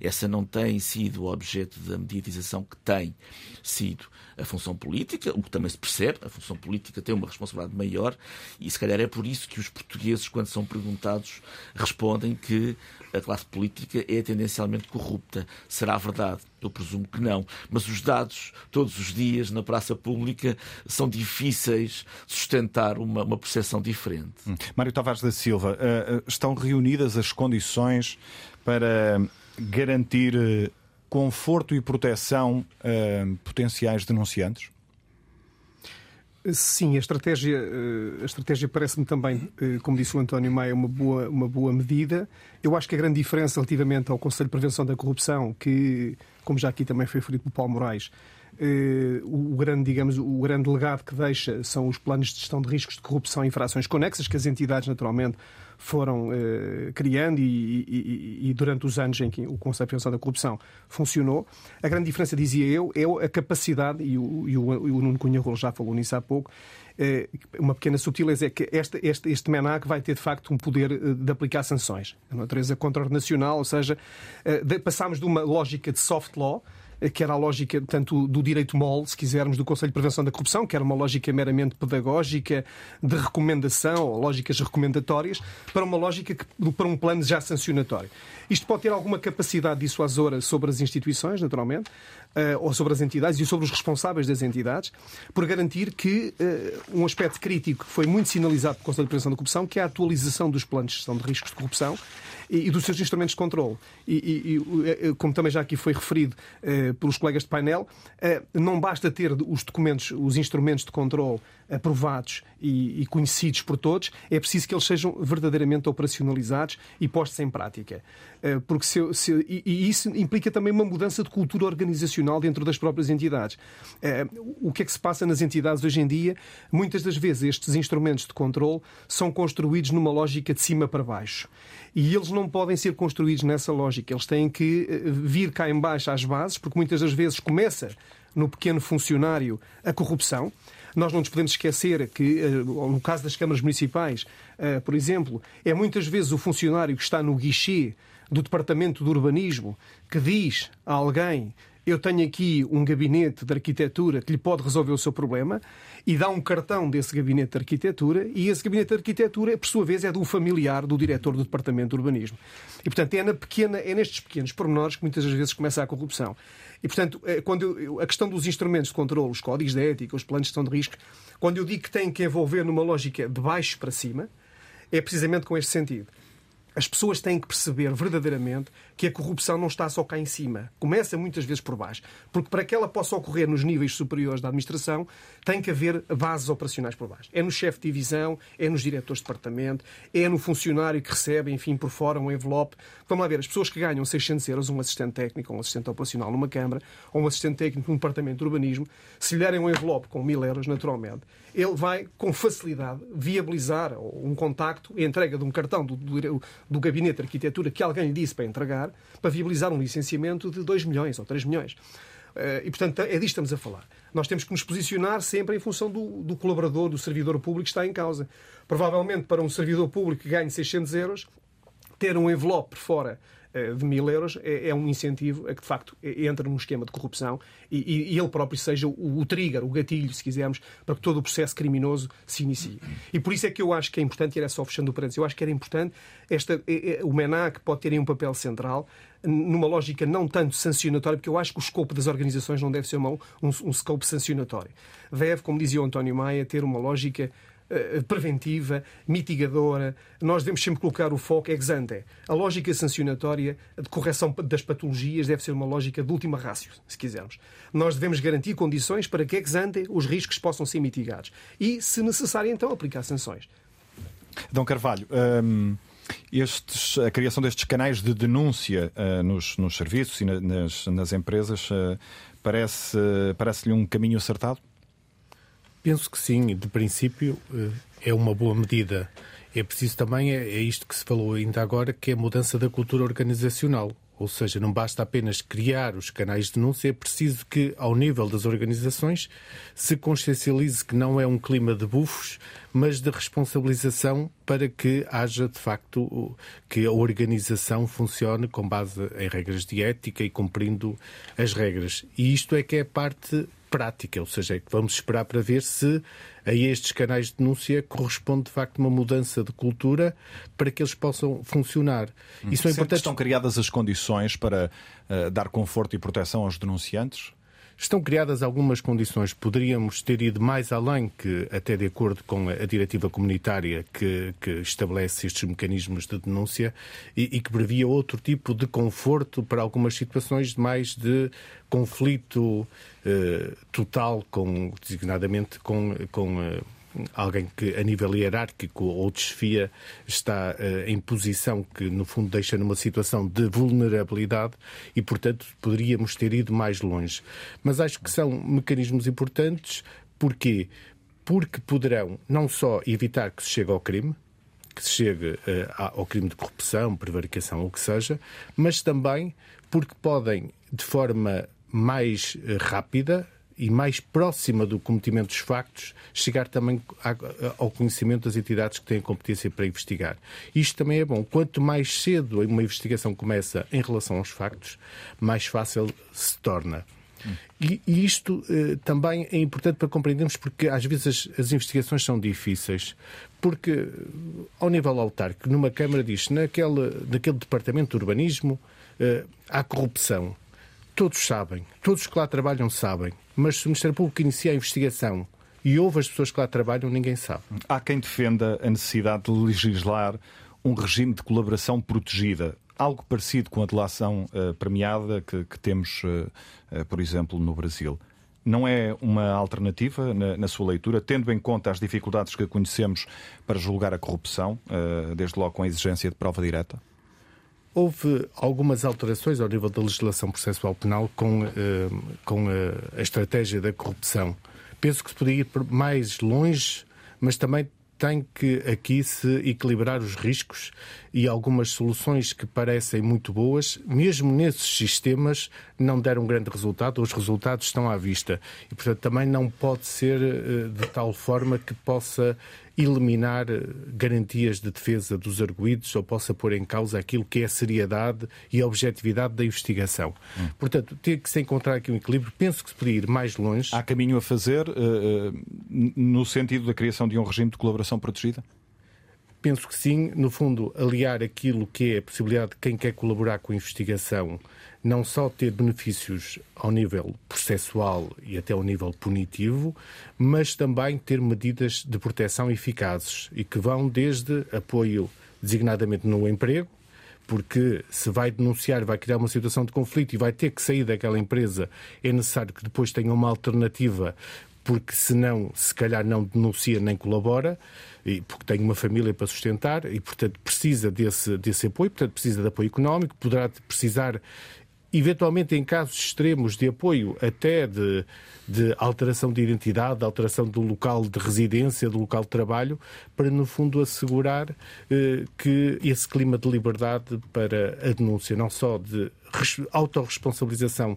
Essa não tem sido objeto da mediatização que tem sido a função política, o que também se percebe. A função política tem uma responsabilidade maior e se calhar é por isso que os portugueses, quando são perguntados, respondem que a classe política é tendencialmente corrupta. Será verdade? Eu presumo que não. Mas os dados, todos os dias, na praça pública, são difíceis de sustentar uma, uma percepção diferente. Hum. Mário Tavares da Silva, uh, estão reunidas as condições para garantir uh, conforto e proteção uh, potenciais denunciantes? Sim, a estratégia, a estratégia parece-me também, como disse o António Maia, uma boa, uma boa medida. Eu acho que a grande diferença relativamente ao Conselho de Prevenção da Corrupção, que, como já aqui também foi referido pelo Paulo Moraes, eh, o grande, digamos, o grande legado que deixa são os planos de gestão de riscos de corrupção e infrações conexas que as entidades naturalmente foram eh, criando e, e, e, durante os anos em que o Conselho de Prevenção da Corrupção funcionou. A grande diferença, dizia eu, é a capacidade, e o, e o, o Nuno Cunha Rolo já falou nisso há pouco, eh, uma pequena sutileza é que este, este, este MENAC vai ter de facto um poder eh, de aplicar sanções. A natureza contraordenacional, ou seja, eh, passámos de uma lógica de soft law que era a lógica tanto do direito mole, se quisermos, do Conselho de Prevenção da Corrupção, que era uma lógica meramente pedagógica, de recomendação, ou lógicas recomendatórias, para uma lógica que, para um plano já sancionatório. Isto pode ter alguma capacidade dissuasora sobre as instituições, naturalmente, uh, ou sobre as entidades e sobre os responsáveis das entidades, por garantir que uh, um aspecto crítico que foi muito sinalizado pelo Conselho de Prevenção da Corrupção, que é a atualização dos planos de gestão de riscos de corrupção, e, e dos seus instrumentos de controle. E, e, como também já aqui foi referido uh, pelos colegas de painel, não basta ter os documentos, os instrumentos de controle aprovados e, e, conhecidos por todos, é preciso que eles sejam verdadeiramente operacionalizados e postos em prática. Uh, porque se, se, e, isso implica também uma mudança de cultura organizacional dentro das próprias entidades. o que é que se passa nas entidades hoje em dia? Muitas das vezes estes instrumentos de controle são construídos numa lógica de cima para baixo. E eles não podem ser construídos nessa lógica. Eles têm que eh, vir cá embaixo às bases, porque muitas das vezes começa no pequeno funcionário a corrupção. Nós não nos podemos esquecer que, eh, no caso das câmaras municipais, eh, por exemplo, é muitas vezes o funcionário que está no guichê do Departamento de Urbanismo que diz a alguém eu tenho aqui um gabinete de arquitetura que lhe pode resolver o seu problema e dá um cartão desse gabinete de arquitetura e esse gabinete de arquitetura, por sua vez, é do familiar do diretor do Departamento de Urbanismo. E, portanto, é, na pequena, é nestes pequenos pormenores que muitas das vezes começa a corrupção. E, portanto, é, quando eu, a questão dos instrumentos de controle, os códigos de ética, os planos de gestão de risco, quando eu digo que tem que envolver numa lógica de baixo para cima, é precisamente com este sentido. As pessoas têm que perceber verdadeiramente que a corrupção não está só cá em cima. Começa muitas vezes por baixo. Porque para que ela possa ocorrer nos níveis superiores da administração, tem que haver bases operacionais por baixo. É no chefe de divisão, é nos diretores de departamento, é no funcionário que recebe, enfim, por fora um envelope. Vamos lá ver, as pessoas que ganham 600 euros, um assistente técnico, um assistente operacional numa Câmara, ou um assistente técnico num departamento de urbanismo, se lhe derem um envelope com mil euros, naturalmente, ele vai, com facilidade, viabilizar um contacto, a entrega de um cartão do, do, do gabinete de arquitetura que alguém lhe disse para entregar, para viabilizar um licenciamento de 2 milhões ou 3 milhões. Eh, e, portanto, é disto que estamos a falar. Nós temos que nos posicionar sempre em função do, do, colaborador, do servidor público que está em causa. Provavelmente, para um servidor público que ganhe 600 euros, ter um envelope por fora de mil euros é, é, um incentivo a que, de facto, entre num esquema de corrupção e, e ele próprio seja o, o, trigger, o gatilho, se quisermos, para que todo o processo criminoso se inicie. E por isso é que eu acho que é importante, e era só fechando o parênteses, eu acho que era importante esta, o MENAC pode ter um papel central numa lógica não tanto sancionatória, porque eu acho que o escopo das organizações não deve ser um, um, um scope sancionatório. Deve, como dizia o António Maia, ter uma lógica eh, preventiva, mitigadora. Nós devemos sempre colocar o foco ex ante. A lógica sancionatória de correção das patologias deve ser uma lógica de última rácio, se quisermos. Nós devemos garantir condições para que ex ante os riscos possam ser mitigados e, se necessário, então aplicar sanções. Dom Carvalho, hum, estes, a criação destes canais de denúncia uh, nos, nos, serviços e na, nas, nas, empresas uh, parece, parece-lhe um caminho acertado? Penso que sim, de princípio eh, é uma boa medida. É preciso também, é, é isto que se falou ainda agora, que é a mudança da cultura organizacional. Ou seja, não basta apenas criar os canais de denúncia, é preciso que, ao nível das organizações, se consciencialize que não é um clima de bufos, mas de responsabilização para que haja, de facto, que a organização funcione com base em regras de ética e cumprindo as regras. E isto é que é parte prática, ou seja, é que vamos esperar para ver se a estes canais de denúncia corresponde de facto uma mudança de cultura para que eles possam funcionar. Hum. Isso é importante. Estão criadas as condições para uh, dar conforto e proteção aos denunciantes? Estão criadas algumas condições. Poderíamos ter ido mais além que, até de acordo com a diretiva comunitária que, que estabelece estes mecanismos de denúncia e, e, que previa outro tipo de conforto para algumas situações mais de conflito eh, total, com, designadamente com, com eh, alguém que, a nível hierárquico ou desfia, está uh, em posição que, no fundo, deixa numa situação de vulnerabilidade e, portanto, poderíamos ter ido mais longe. Mas acho que são mecanismos importantes. Porquê? Porque poderão não só evitar que se chegue ao crime, que se chegue uh, ao crime de corrupção, prevaricação ou o que seja, mas também porque podem, de forma mais uh, rápida, e mais próxima do cometimento dos factos, chegar também ao conhecimento das entidades que têm competência para investigar. Isto também é bom. Quanto mais cedo uma investigação começa em relação aos factos, mais fácil se torna. E, isto eh, também é importante para compreendermos porque às vezes as, as, investigações são difíceis. Porque, ao nível autárquico, numa Câmara diz naquele, naquele departamento de urbanismo eh, há corrupção Todos sabem, todos que lá trabalham sabem, mas se o Ministério Público inicia a investigação e houve as pessoas que lá trabalham, ninguém sabe. Há quem defenda a necessidade de legislar um regime de colaboração protegida, algo parecido com a delação uh, premiada que, que temos, uh, uh, por exemplo, no Brasil. Não é uma alternativa, na, na, sua leitura, tendo em conta as dificuldades que conhecemos para julgar a corrupção, desde logo com a exigência de prova direta? Houve algumas alterações ao nível da legislação processual penal com, com a estratégia da corrupção. Penso que se podia ir mais longe, mas também tem que aqui se equilibrar os riscos e algumas soluções que parecem muito boas, mesmo nesses sistemas, não deram um grande resultado, os resultados estão à vista. E, portanto, também não pode ser eh, de tal forma que possa eliminar eh, garantias de defesa dos arguídos ou possa pôr em causa aquilo que é a seriedade e a objetividade da investigação. Hum. Portanto, tem que se encontrar aqui um equilíbrio. Penso que se podia ir mais longe. Há caminho a fazer uh, no sentido da criação de um regime de colaboração protegida? Penso que sim. No fundo, aliar aquilo que é a possibilidade de quem quer colaborar com a investigação não só ter benefícios ao nível processual e até ao nível punitivo, mas também ter medidas de proteção eficazes e que vão desde apoio designadamente no emprego, porque se vai denunciar, vai criar uma situação de conflito e vai ter que sair daquela empresa, é necessário que depois tenha uma alternativa, porque senão, se calhar, não denuncia nem colabora, e porque tem uma família para sustentar e, portanto, precisa desse, desse apoio, portanto, precisa de apoio económico, poderá precisar eventualmente em casos extremos de apoio até de, de alteração de identidade, de alteração do local de residência, do local de trabalho, para no fundo assegurar eh, que esse clima de liberdade para a denúncia, não só de autorresponsabilização,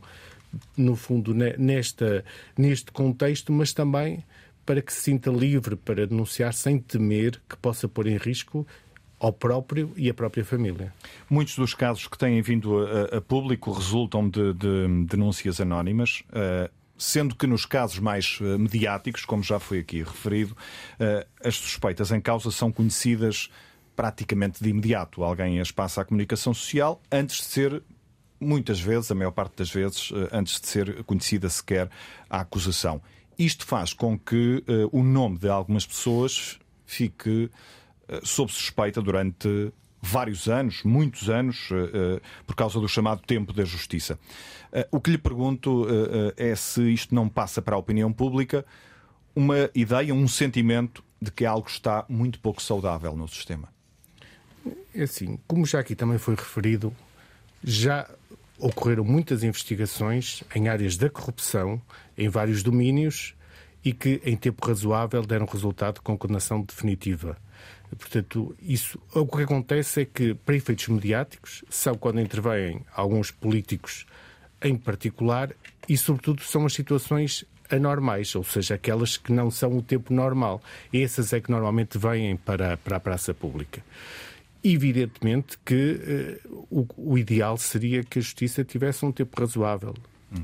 no fundo, nesta, neste contexto, mas também para que se sinta livre para denunciar sem temer que possa pôr em risco ao próprio e à própria família. Muitos dos casos que têm vindo a, a público resultam de, de denúncias anónimas. Uh, sendo que nos casos mais uh, mediáticos, como já foi aqui referido, uh, as suspeitas em causa são conhecidas praticamente de imediato. Alguém as passa à comunicação social antes de ser, muitas vezes, a maior parte das vezes, antes de ser conhecida sequer a acusação. Isto faz com que o nome de algumas pessoas fique eh, sob suspeita durante vários anos, muitos anos, eh, por causa do chamado tempo da justiça. O que lhe pergunto é se isto não passa para a opinião pública uma ideia, um sentimento de que algo está muito pouco saudável no sistema. É assim, como já aqui também foi referido, já ocorreram muitas investigações em áreas da corrupção, em vários domínios, e que, em tempo razoável, deram resultado com condenação definitiva. Portanto, isso, o que acontece é que, para efeitos mediáticos, são quando intervêm alguns políticos em particular e, sobretudo, são as situações anormais, ou seja, aquelas que não são o tempo normal. Essas é que normalmente vêm para, para a praça pública. Evidentemente que uh, o, o, ideal seria que a justiça tivesse um tempo razoável.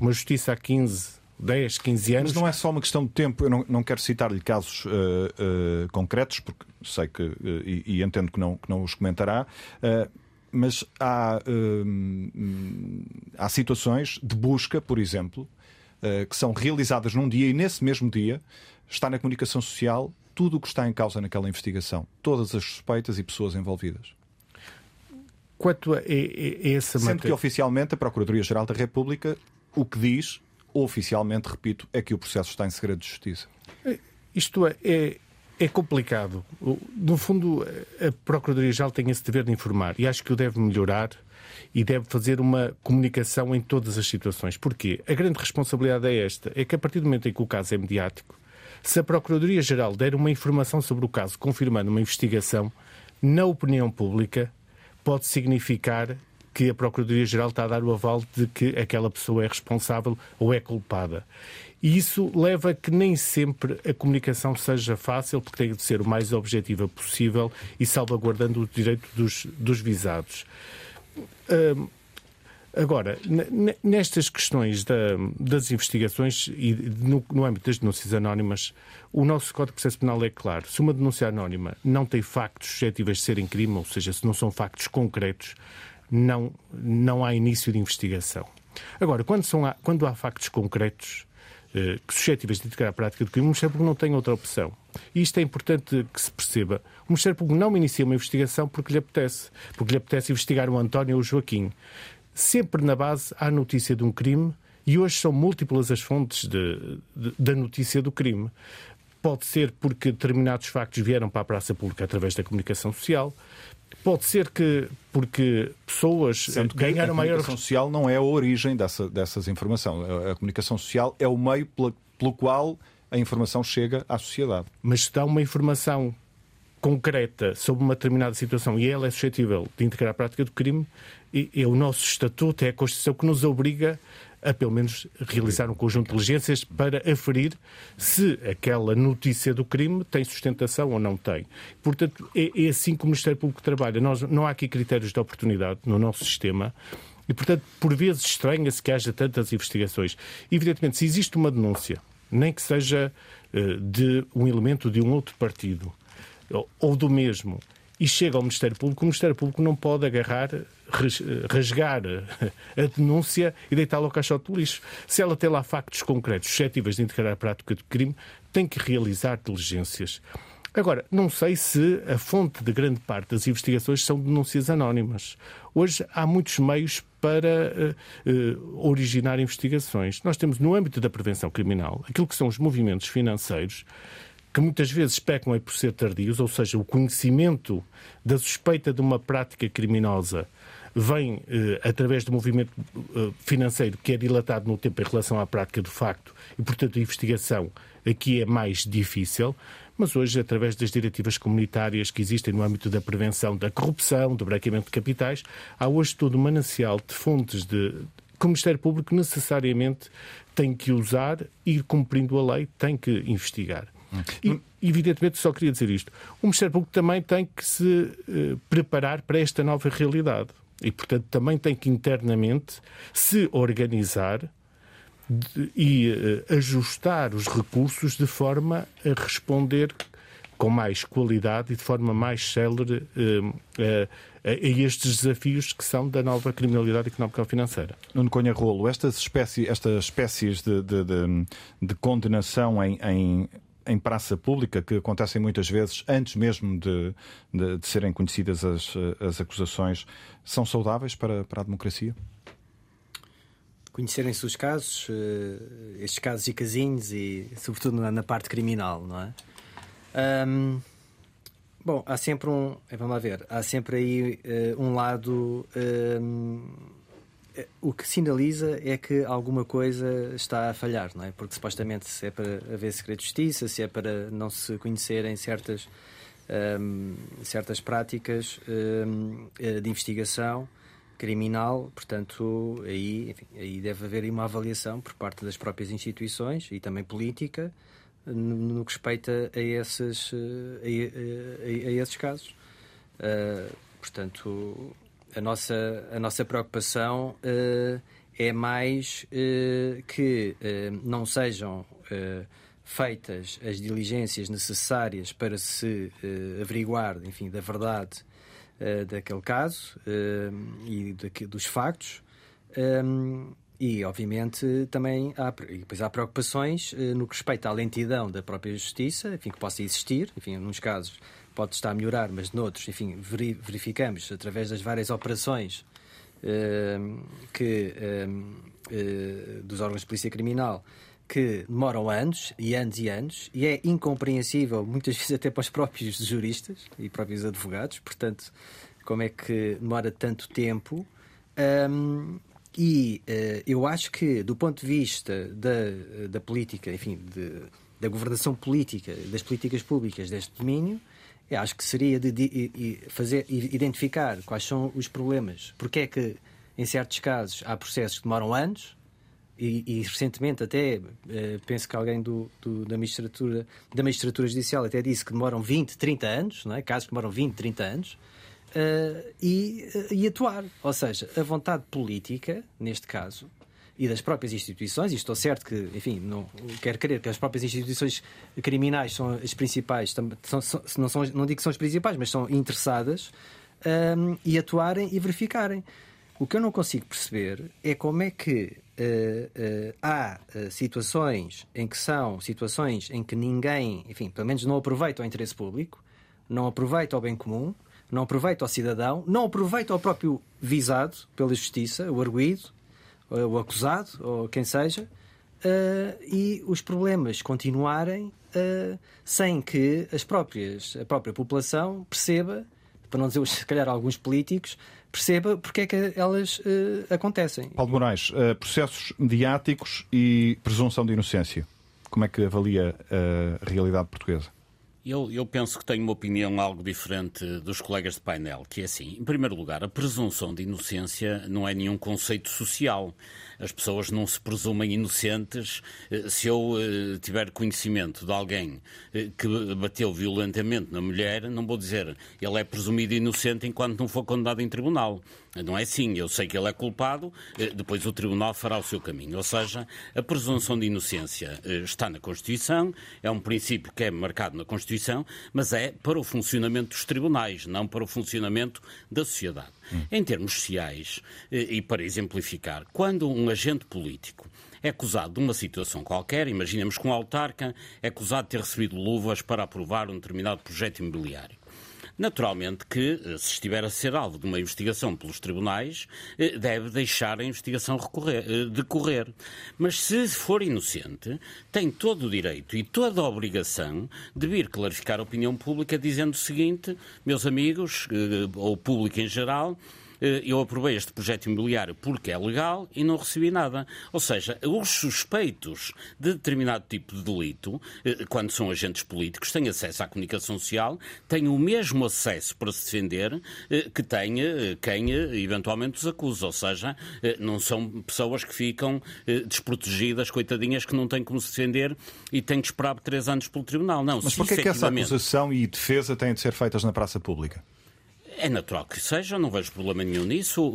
Uma justiça há 15, 10, 15 anos. Mas não é só uma questão de tempo. Eu não, não quero citar-lhe casos uh, uh, concretos, porque sei que, e, e, entendo que não, que não os comentará, mas há, há situações de busca, por exemplo, que são realizadas num dia e nesse mesmo dia está na comunicação social tudo o que está em causa naquela investigação, todas as suspeitas e pessoas envolvidas. Quanto a, a, a essa Sendo matéria... que oficialmente a Procuradoria-Geral da República o que diz oficialmente, repito, é que o processo está em segredo de justiça. É, isto é, é, é complicado. No fundo, a Procuradoria-Geral tem esse dever de informar e acho que o deve melhorar e deve fazer uma comunicação em todas as situações. Porquê? A grande responsabilidade é esta: é que a partir do momento em que o caso é mediático, se a Procuradoria-Geral der uma informação sobre o caso, confirmando uma investigação, na opinião pública, pode significar que a Procuradoria-Geral está a dar o aval de que aquela pessoa é responsável ou é culpada. E isso leva a que nem sempre a comunicação seja fácil, porque tem de ser o mais objetiva possível e salvaguardando o direito dos, dos visados. Hum, agora, nestas questões da, das investigações e no, no, âmbito das denúncias anónimas, o nosso Código de Processo Penal é claro. Se uma denúncia anónima não tem factos suscetíveis de serem crime, ou seja, se não são factos concretos, não, não há início de investigação. Agora, quando, são, quando há factos concretos, uh, suscetíveis de integrar a prática do crime, o Ministério Público não tem outra opção. E isto é importante que se perceba. O Ministério Público não inicia uma investigação porque lhe apetece. Porque lhe apetece investigar o António ou o Joaquim. Sempre na base há notícia de um crime e hoje são múltiplas as fontes de, de, da notícia do crime. Pode ser porque determinados factos vieram para a praça pública através da comunicação social. Pode ser que porque pessoas Sendo que ganharam maior. A comunicação social não é a origem dessa, dessas informações. A comunicação social é o meio pelo qual a informação chega à sociedade. Mas se dá uma informação concreta sobre uma determinada situação e ela é suscetível de integrar a prática do crime, e, e o nosso estatuto é a Constituição que nos obriga a pelo menos realizar um conjunto de diligências para aferir se aquela notícia do crime tem sustentação ou não tem. Portanto, é, é assim que o Ministério Público trabalha. Nós, não há aqui critérios de oportunidade no nosso sistema. E, portanto, por vezes estranha-se que haja tantas investigações. Evidentemente, se existe uma denúncia, nem que seja uh, de um elemento de um outro partido, ou, do mesmo, e chega ao Ministério Público, o Ministério Público não pode agarrar, rasgar a denúncia e deitá-la ao caixote do lixo. Se ela tem lá factos concretos suscetíveis de integrar a prática de crime, tem que realizar diligências. Agora, não sei se a fonte de grande parte das investigações são denúncias anónimas. Hoje há muitos meios para uh, uh, originar investigações. Nós temos, no âmbito da prevenção criminal, aquilo que são os movimentos financeiros que muitas vezes pecam é por ser tardios, ou seja, o conhecimento da suspeita de uma prática criminosa vem eh, através do movimento eh, financeiro que é dilatado no tempo em relação à prática do facto e, portanto, a investigação aqui é mais difícil. Mas hoje, através das diretivas comunitárias que existem no âmbito da prevenção da corrupção, do branqueamento de capitais, há hoje todo um manancial de fontes de, que o Ministério Público necessariamente tem que usar e, cumprindo a lei, tem que investigar. E, evidentemente, só queria dizer isto. O Ministério Público também tem que se uh, preparar para esta nova realidade. E, portanto, também tem que internamente se organizar de, e uh, ajustar os recursos de forma a responder com mais qualidade e de forma mais célere uh, a, estes desafios que são da nova criminalidade económica ou financeira. Nuno Conha Rolo, estas, espécies, estas espécies de, de, de, de condenação em, em em praça pública, que acontecem muitas vezes antes mesmo de, de, de serem conhecidas as, as acusações, são saudáveis para, para a democracia? Conhecerem-se os casos, eh, estes casos e casinhos, e sobretudo na, parte criminal, não é? Bom, há sempre um. Vamos lá ver, há sempre aí uh, um lado. Um, o que sinaliza é que alguma coisa está a falhar, não é? Porque supostamente se é para haver segredo de justiça, se é para não se conhecerem certas, um, certas práticas um, eh, de investigação criminal, portanto, aí, enfim, aí deve haver uma avaliação por parte das próprias instituições e também política no, no que respeita a esses, eh, a, a, a esses casos. Uh, portanto, a nossa, a nossa preocupação uh, é mais uh, que uh, não sejam feitas as diligências necessárias para se averiguar, enfim, da verdade daquele caso e de, dos factos. Um, e, obviamente, também há, e depois há preocupações no que respeita à lentidão da própria justiça, enfim, que possa existir, enfim, nos casos pode estar a melhorar, mas noutros, enfim, verificamos através das várias operações uh, que, uh, dos órgãos de polícia criminal que demoram anos e anos e anos e é incompreensível, muitas <laughs> vezes até para os próprios juristas e próprios advogados, portanto, como é que demora tanto tempo. Um, e uh, eu acho que, do ponto de vista da, da política, enfim, de, da governação política, das políticas públicas deste domínio, eu acho que seria de, de, de fazer, identificar quais são os problemas. Porque é que, em certos casos, há processos que demoram anos, e, e recentemente até eh, penso que alguém do, do, da, magistratura, da magistratura judicial até disse que demoram 20, 30 anos, não é? casos que demoram 20, 30 anos, uh, e, uh, e atuar. Ou seja, a vontade política, neste caso, e das próprias instituições, e estou certo que, enfim, não quero crer que as próprias instituições criminais são as principais, são, são, não, são, não digo que são as principais, mas são interessadas um, e atuarem e verificarem. O que eu não consigo perceber é como é que uh, há situações em que são situações em que ninguém, enfim, pelo menos não aproveita o interesse público, não aproveita o bem comum, não aproveita o cidadão, não aproveita o próprio visado pela justiça, o arguído, o acusado, ou quem seja, e os problemas continuarem sem que as próprias, a própria população perceba, para não dizer se calhar alguns políticos, perceba porque é que elas uh, acontecem. Paulo Moraes, uh, processos mediáticos e presunção de inocência. Como é que avalia a realidade portuguesa? Eu, eu, penso que tenho uma opinião algo diferente dos colegas de painel, que é assim, em primeiro lugar, a presunção de inocência não é nenhum conceito social as pessoas não se presumem inocentes. Eh, se eu eh, tiver conhecimento de alguém eh, que bateu violentamente na mulher, não vou dizer ele é presumido inocente enquanto não for condenado em tribunal. Não é assim. Eu sei que ele é culpado, depois o tribunal fará o seu caminho. Ou seja, a presunção de inocência está na Constituição, é um princípio que é marcado na Constituição, mas é para o funcionamento dos tribunais, não para o funcionamento da sociedade. Hum. Em termos sociais, e para exemplificar, quando um agente político é acusado de uma situação qualquer, imaginemos que um autarca é acusado de ter recebido luvas para aprovar um determinado projeto imobiliário. Naturalmente que, eh, se estiver a ser alvo de uma investigação pelos tribunais, eh, deve deixar a investigação recorrer, eh, decorrer. Mas se for inocente, tem todo o direito e toda a obrigação de vir clarificar a opinião pública dizendo o seguinte, meus amigos, ou público em geral, eu aprovei este projeto imobiliário porque é legal e não recebi nada. Ou seja, os suspeitos de determinado tipo de delito, eh, quando são agentes políticos, têm acesso à comunicação social, têm o mesmo acesso para se defender eh, que tem quem eventualmente os acusa. Ou seja, não são pessoas que ficam desprotegidas, coitadinhas, que não têm como se defender e têm que esperar três anos pelo tribunal. Não, Mas porquê efetivamente... é que essa acusação e defesa têm de ser feitas na praça pública? É natural que seja, não vejo problema nenhum nisso.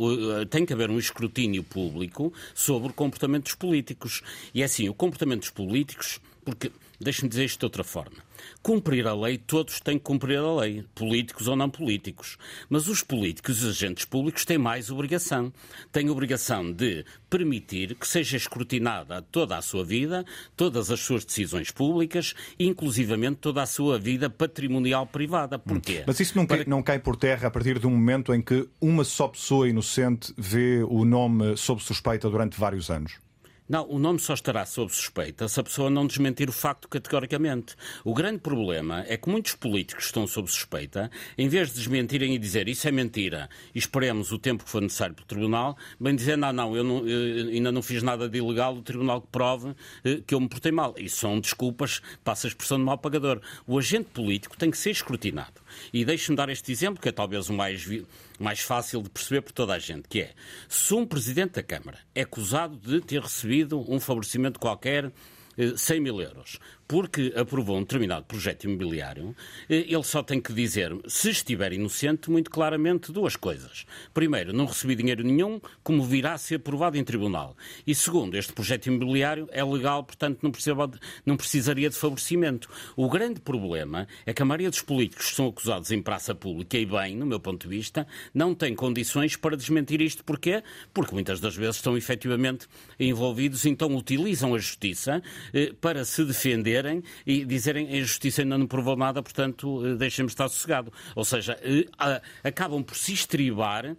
Tem que haver um escrutínio público sobre o comportamento dos políticos. E é assim, o comportamento dos políticos, porque, deixe-me dizer isto de outra forma. Cumprir a lei, todos têm que cumprir a lei, políticos ou não políticos. Mas os políticos e os agentes públicos têm mais obrigação. Têm obrigação de permitir que seja escrutinada toda a sua vida, todas as suas decisões públicas, inclusivamente toda a sua vida patrimonial privada. Porquê? Hum. Mas isso não, Para... não cai por terra a partir do momento em que uma só pessoa inocente vê o nome sob suspeita durante vários anos? Não, o nome só estará sob suspeita se a pessoa não desmentir o facto categoricamente. O grande problema é que muitos políticos estão sob suspeita, em vez de desmentirem e dizer isso é mentira e esperemos o tempo que for necessário para o Tribunal, bem dizer, não, não, eu, não, eu ainda não fiz nada de ilegal, o Tribunal que prove eh, que eu me portei mal. Isso são desculpas, passa a expressão de mal pagador. O agente político tem que ser escrutinado. E deixe-me dar este exemplo, que é talvez o mais mais fácil de perceber por toda a gente, que é se um Presidente da Câmara é acusado de ter recebido um favorecimento qualquer 100 eh, mil euros porque aprovou um determinado projeto imobiliário, eh, ele só tem que dizer, se estiver inocente, muito claramente duas coisas. Primeiro, não recebi dinheiro nenhum, como virá a ser aprovado em tribunal. E segundo, este projeto imobiliário é legal, portanto não, não precisaria de favorecimento. O grande problema é que a maioria dos políticos que são acusados em praça pública, e bem, no meu ponto de vista, não tem condições para desmentir isto. Porquê? Porque muitas das vezes estão efetivamente envolvidos, então utilizam a justiça eh, para se defender defenderem e dizerem a justiça ainda não provou nada, portanto, eh, deixem-me estar sossegado. Ou seja, eh, acabam por se estribar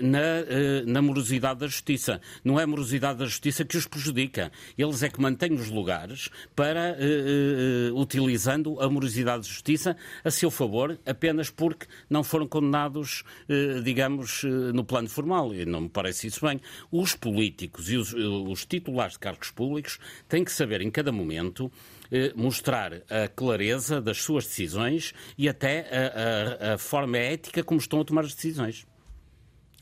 na, na morosidade da justiça. Não é a morosidade da justiça que os prejudica. Eles é que mantêm os lugares para, uh, utilizando a morosidade da justiça a seu favor, apenas porque não foram condenados, uh, digamos, no plano formal. E não me parece isso bem. Os políticos e os, os titulares de cargos públicos têm que saber em cada momento eh, mostrar a clareza das suas decisões e até a, a, a, forma ética como estão a tomar as decisões.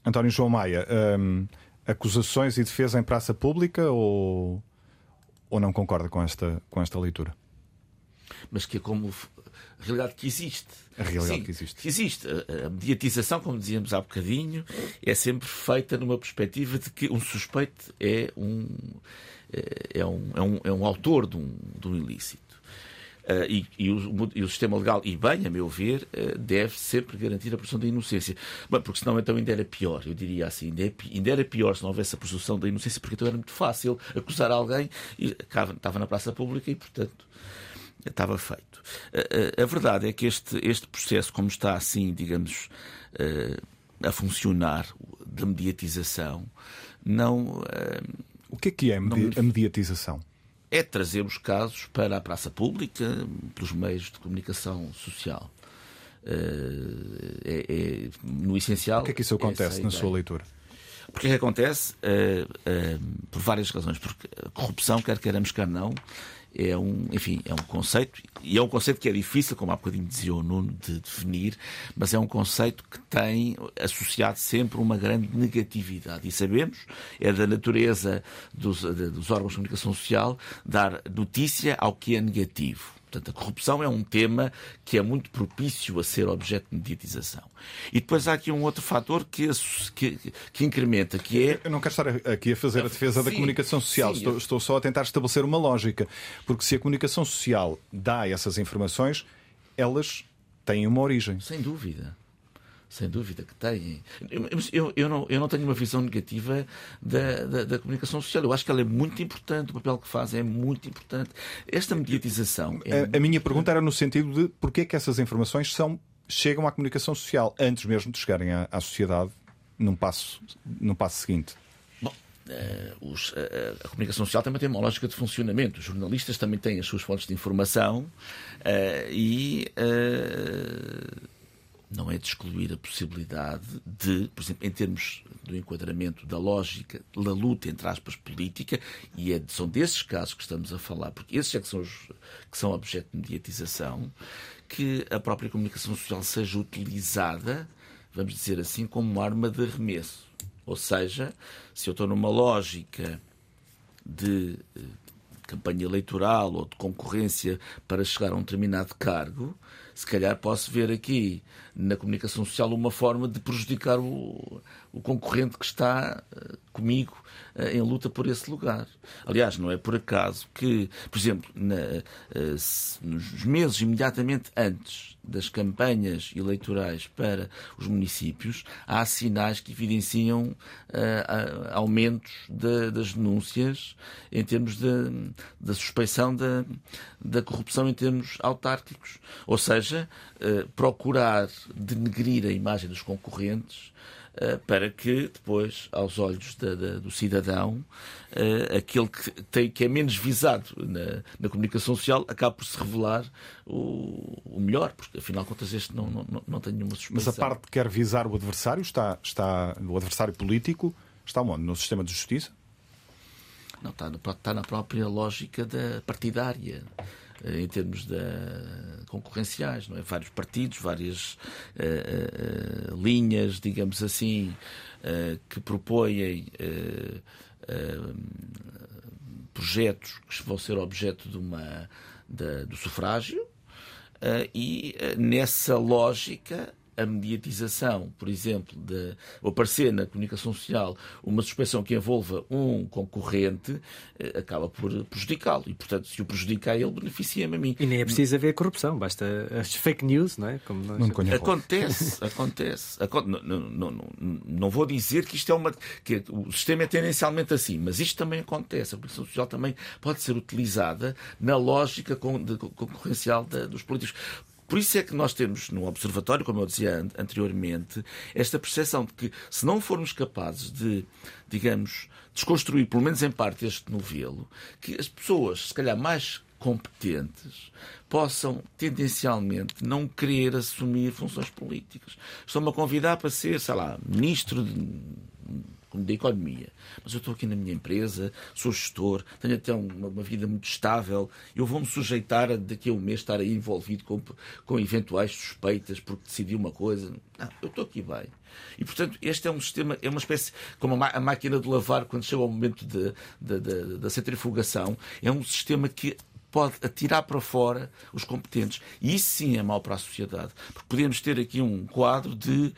António João Maia, hum, acusações e defesa em praça pública ou, ou não concorda com esta, com esta leitura? Mas que é como a realidade que existe. A realidade Sim, que existe. Que existe. A, mediatização, como dizíamos há bocadinho, é sempre feita numa perspectiva de que um suspeito é um é um, é um, é um autor de um, de um ilícito. Uh, e, e, o, e, o, sistema legal, e bem, a meu ver, uh, deve sempre garantir a presunção da inocência. Bem, porque senão então ainda era pior, eu diria assim, ainda, é, ainda era pior se não houvesse a presunção da inocência, porque então era muito fácil acusar alguém e estava na praça pública e, portanto, estava feito. Uh, a verdade é que este, este processo, como está assim, digamos, a funcionar, da mediatização, não. o que é que é a mediatização? É trazer os casos para a praça pública, pelos meios de comunicação social. Eh, é, é, no essencial. Por que é que isso acontece na sua leitura? Porque é que acontece? Uh, uh, por várias razões. Porque a corrupção, quer queiramos, quer não, é um, enfim, é um conceito, e é um conceito que é difícil, como há bocadinho dizia o Nuno, de definir, mas é um conceito que tem associado sempre uma grande negatividade. E sabemos, é da natureza dos, dos órgãos de comunicação social dar notícia ao que é negativo. Portanto, a corrupção é um tema que é muito propício a ser objeto de mediatização. E depois há aqui um outro fator que, que, que incrementa, que é... Eu não quero estar aqui a fazer a defesa sim, da comunicação social. Sim, estou, estou só a tentar estabelecer uma lógica. Porque se a comunicação social dá essas informações, elas têm uma origem. Sem dúvida sem dúvida que têm. Eu, eu, não, eu não tenho uma visão negativa da, da, da, comunicação social. Eu acho que ela é muito importante, o papel que faz é muito importante. Esta mediatização. É a, a minha pergunta era no sentido de porquê que essas informações são, chegam à comunicação social antes mesmo de chegarem à, à sociedade num passo, num passo seguinte. Uh, os, uh, a comunicação social também tem uma lógica de funcionamento. Os jornalistas também têm as suas fontes de informação uh, e não é de excluir a possibilidade de, por exemplo, em termos do enquadramento da lógica da luta, entre aspas, política, e é, são desses casos que estamos a falar, porque esses é que são, os, que são objeto de mediatização, que a própria comunicação social seja utilizada, vamos dizer assim, como arma de arremesso. Ou seja, se eu estou numa lógica de eh, campanha eleitoral ou de concorrência para chegar a um determinado cargo, se calhar posso ver aqui na comunicação social uma forma de prejudicar o, o concorrente que está uh, comigo uh, em luta por esse lugar. Aliás, não é por acaso que, por exemplo, na, uh, se, nos meses imediatamente antes das campanhas eleitorais para os municípios, há sinais que evidenciam aumentos de, das denúncias em termos da suspeição da, da corrupção em termos autárquicos. Ou seja, procurar denegrir a imagem dos concorrentes uh, para que depois, aos olhos da, da, do cidadão, uh, aquele que, tem, que é menos visado na, na comunicação social acabe por se revelar o, o, melhor, porque afinal de contas este não, não, não tem nenhuma suspeição. Mas a parte que quer visar o adversário, está, está o adversário político, está onde? No sistema de justiça? Não, está, no, está na própria lógica da partidária. Eh, em termos de concorrenciais, não é? Vários partidos, várias uh, uh, linhas, digamos assim, uh, que propõem projetos que vão ser objeto de uma, do sufrágio e nessa lógica a mediatização, por exemplo, de aparecer na comunicação social uma suspeição que envolva um concorrente, eh, acaba por prejudicá-lo. E, portanto, se o prejudicar ele, beneficia-me a mim. E nem é preciso haver corrupção, basta as fake news, não é? Como nós... não acontece, acontece. Não, não, não, não, vou dizer que isto é uma. que o sistema é tendencialmente assim, mas isto também acontece. A comunicação social também pode ser utilizada na lógica concorrencial dos políticos. Por isso é que nós temos no Observatório, como eu dizia anteriormente, esta percepção de que se não formos capazes de, digamos, desconstruir, pelo menos em parte, este novelo, que as pessoas, se calhar mais competentes, possam tendencialmente não querer assumir funções políticas. Estão-me a convidar para ser, sei lá, ministro de da economia. Mas eu estou aqui na minha empresa, sou gestor, tenho até uma, uma vida muito estável, eu vou-me sujeitar a daqui a um mês estar aí envolvido com, com eventuais suspeitas porque decidi uma coisa. Não, eu estou aqui bem. E, portanto, este é um sistema, é uma espécie, como a, máquina de lavar, quando chega ao momento da centrifugação, é um sistema que pode atirar para fora os competentes. E isso sim é mau para a sociedade. Porque podemos ter aqui um quadro de,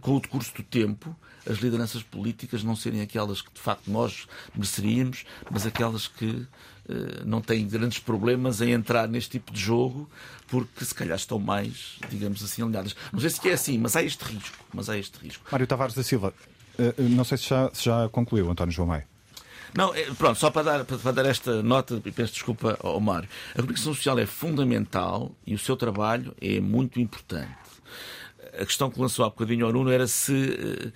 com o decurso do tempo, as lideranças políticas não serem aquelas que de facto nós mereceríamos, mas aquelas que eh, não têm grandes problemas em entrar neste tipo de jogo, porque se calhar estão mais, digamos assim, alinhadas. Não sei se é assim, mas há este risco. Mas há este risco. Mário Tavares da Silva, eh, não sei se já, se já concluiu, António João Maia. Não, pronto, só para dar, para dar esta nota, e peço desculpa ao Mário. A comunicação social é fundamental e o seu trabalho é muito importante. A questão que lançou há bocadinho ao Nuno era se. Eh,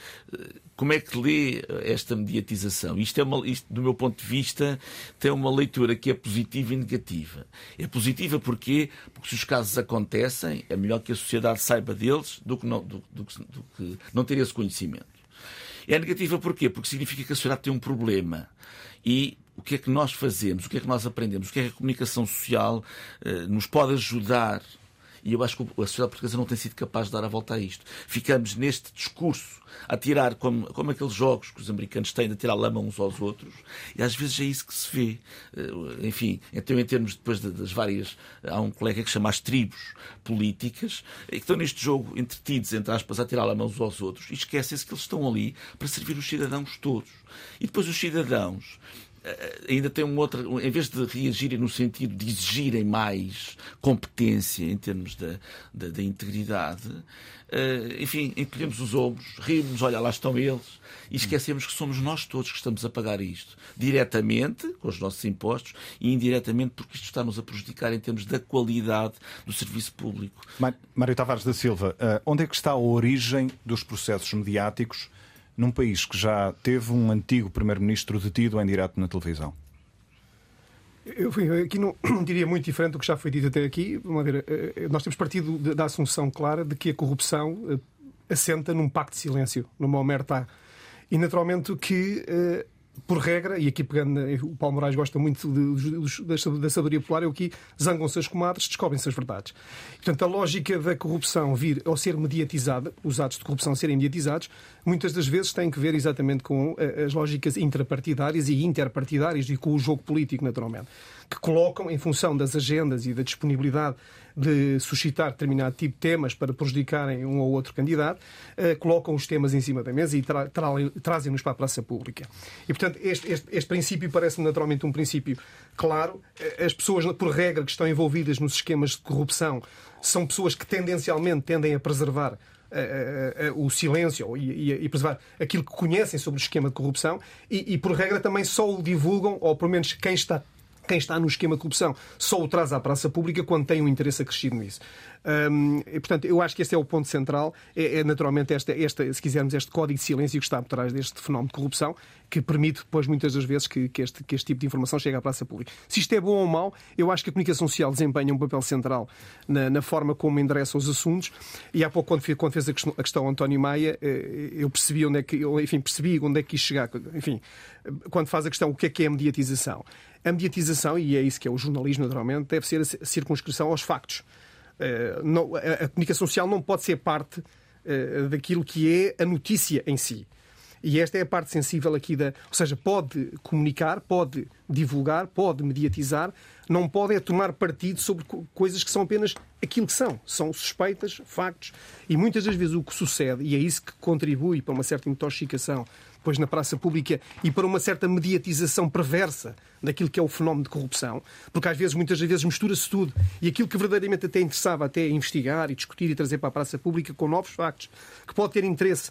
como é que lê esta mediatização? Isto, é uma, isto, do meu ponto de vista, tem uma leitura que é positiva e negativa. É positiva porque, porque se os casos acontecem, é melhor que a sociedade saiba deles do que não, do, do, do que não ter esse conhecimento. É negativa porquê? Porque significa que a sociedade tem um problema. E o que é que nós fazemos? O que é que nós aprendemos? O que é que a comunicação social eh, nos pode ajudar e eu acho que a sociedade portuguesa não tem sido capaz de dar a volta a isto. Ficamos neste discurso a tirar, como, como aqueles jogos que os americanos têm, de tirar lama uns aos outros, e às vezes é isso que se vê. Eh, enfim, então, em termos depois das várias. Há um colega que chama as tribos políticas, que estão neste jogo entretidos, entre aspas, a tirar lama uns aos outros, e esquecem-se que eles estão ali para servir os cidadãos todos. E depois os cidadãos ainda tem um outro, em vez de reagirem no sentido de exigirem mais competência em termos da, da, da integridade, uh, enfim, encolhemos os ombros, rimos, olha, lá estão eles, e esquecemos que somos nós todos que estamos a pagar isto, diretamente, com os nossos impostos, e indiretamente porque isto está-nos a prejudicar em termos da qualidade do serviço público. Mário Tavares da Silva, uh, onde é que está a origem dos processos mediáticos num país que já teve um antigo primeiro-ministro detido em direto na televisão? Eu aqui <clears throat> não diria muito diferente do que já foi dito até aqui. Vamos ver, eh, eh, nós temos partido da assunção clara de que a corrupção eh, assenta num pacto de silêncio, numa omerta. E naturalmente que por regra, e aqui pegando, o Paulo Moraes gosta muito da sabedoria popular, eu aqui zangam-se as comadres, descobrem-se as verdades. Portanto, a lógica da corrupção vir ao ser mediatizada, os atos de corrupção serem mediatizados, muitas das vezes têm que ver exatamente com eh, as lógicas intrapartidárias e interpartidárias e com o jogo político, naturalmente, que colocam, em função das agendas e da disponibilidade de suscitar determinado tipo de temas para prejudicarem um ou outro candidato, uh, colocam os temas em cima da mesa e tra tra trazem-nos para a praça pública. E, portanto, este, este, este princípio parece-me naturalmente um princípio claro. Eh, as pessoas, por regra, que estão envolvidas nos esquemas de corrupção são pessoas que tendencialmente tendem a preservar uh, o silêncio e, preservar aquilo que conhecem sobre o esquema de corrupção e, por regra, também só o divulgam, ou pelo menos quem está quem está no esquema de corrupção só o traz à praça pública quando tem um interesse acrescido nisso. Hum, e, portanto, eu acho que este é o ponto central, é, é naturalmente esta, esta, se quisermos, este código de silêncio que está por trás deste fenómeno de corrupção, que permite, depois, muitas das vezes, que, que, este, que este tipo de informação chegue à praça pública. Se isto é bom ou mau, eu acho que a comunicação social desempenha um papel central na, na forma como endereça os assuntos. E há pouco, quando, quando fez a questão, a questão António Maia, eh, eu percebi onde é que, eu, enfim, percebi onde é que quis chegar. Enfim, quando faz a questão o que é que é a mediatização. A mediatização, e é isso que é o jornalismo, naturalmente, deve ser a circunscrição aos factos. Eh, a comunicação social não pode ser parte eh, daquilo que é a notícia em si. E esta é a parte sensível aqui da. Ou seja, pode comunicar, pode divulgar, pode mediatizar, não pode é tomar partido sobre coisas que são apenas aquilo que são. São suspeitas, factos. E muitas das vezes o que sucede, e é isso que contribui para uma certa intoxicação depois na praça pública e para uma certa mediatização perversa daquilo que é o fenómeno de corrupção, porque às vezes, muitas vezes, mistura-se tudo e aquilo que verdadeiramente até interessava até investigar e discutir e trazer para a praça pública com novos factos, que pode ter interesse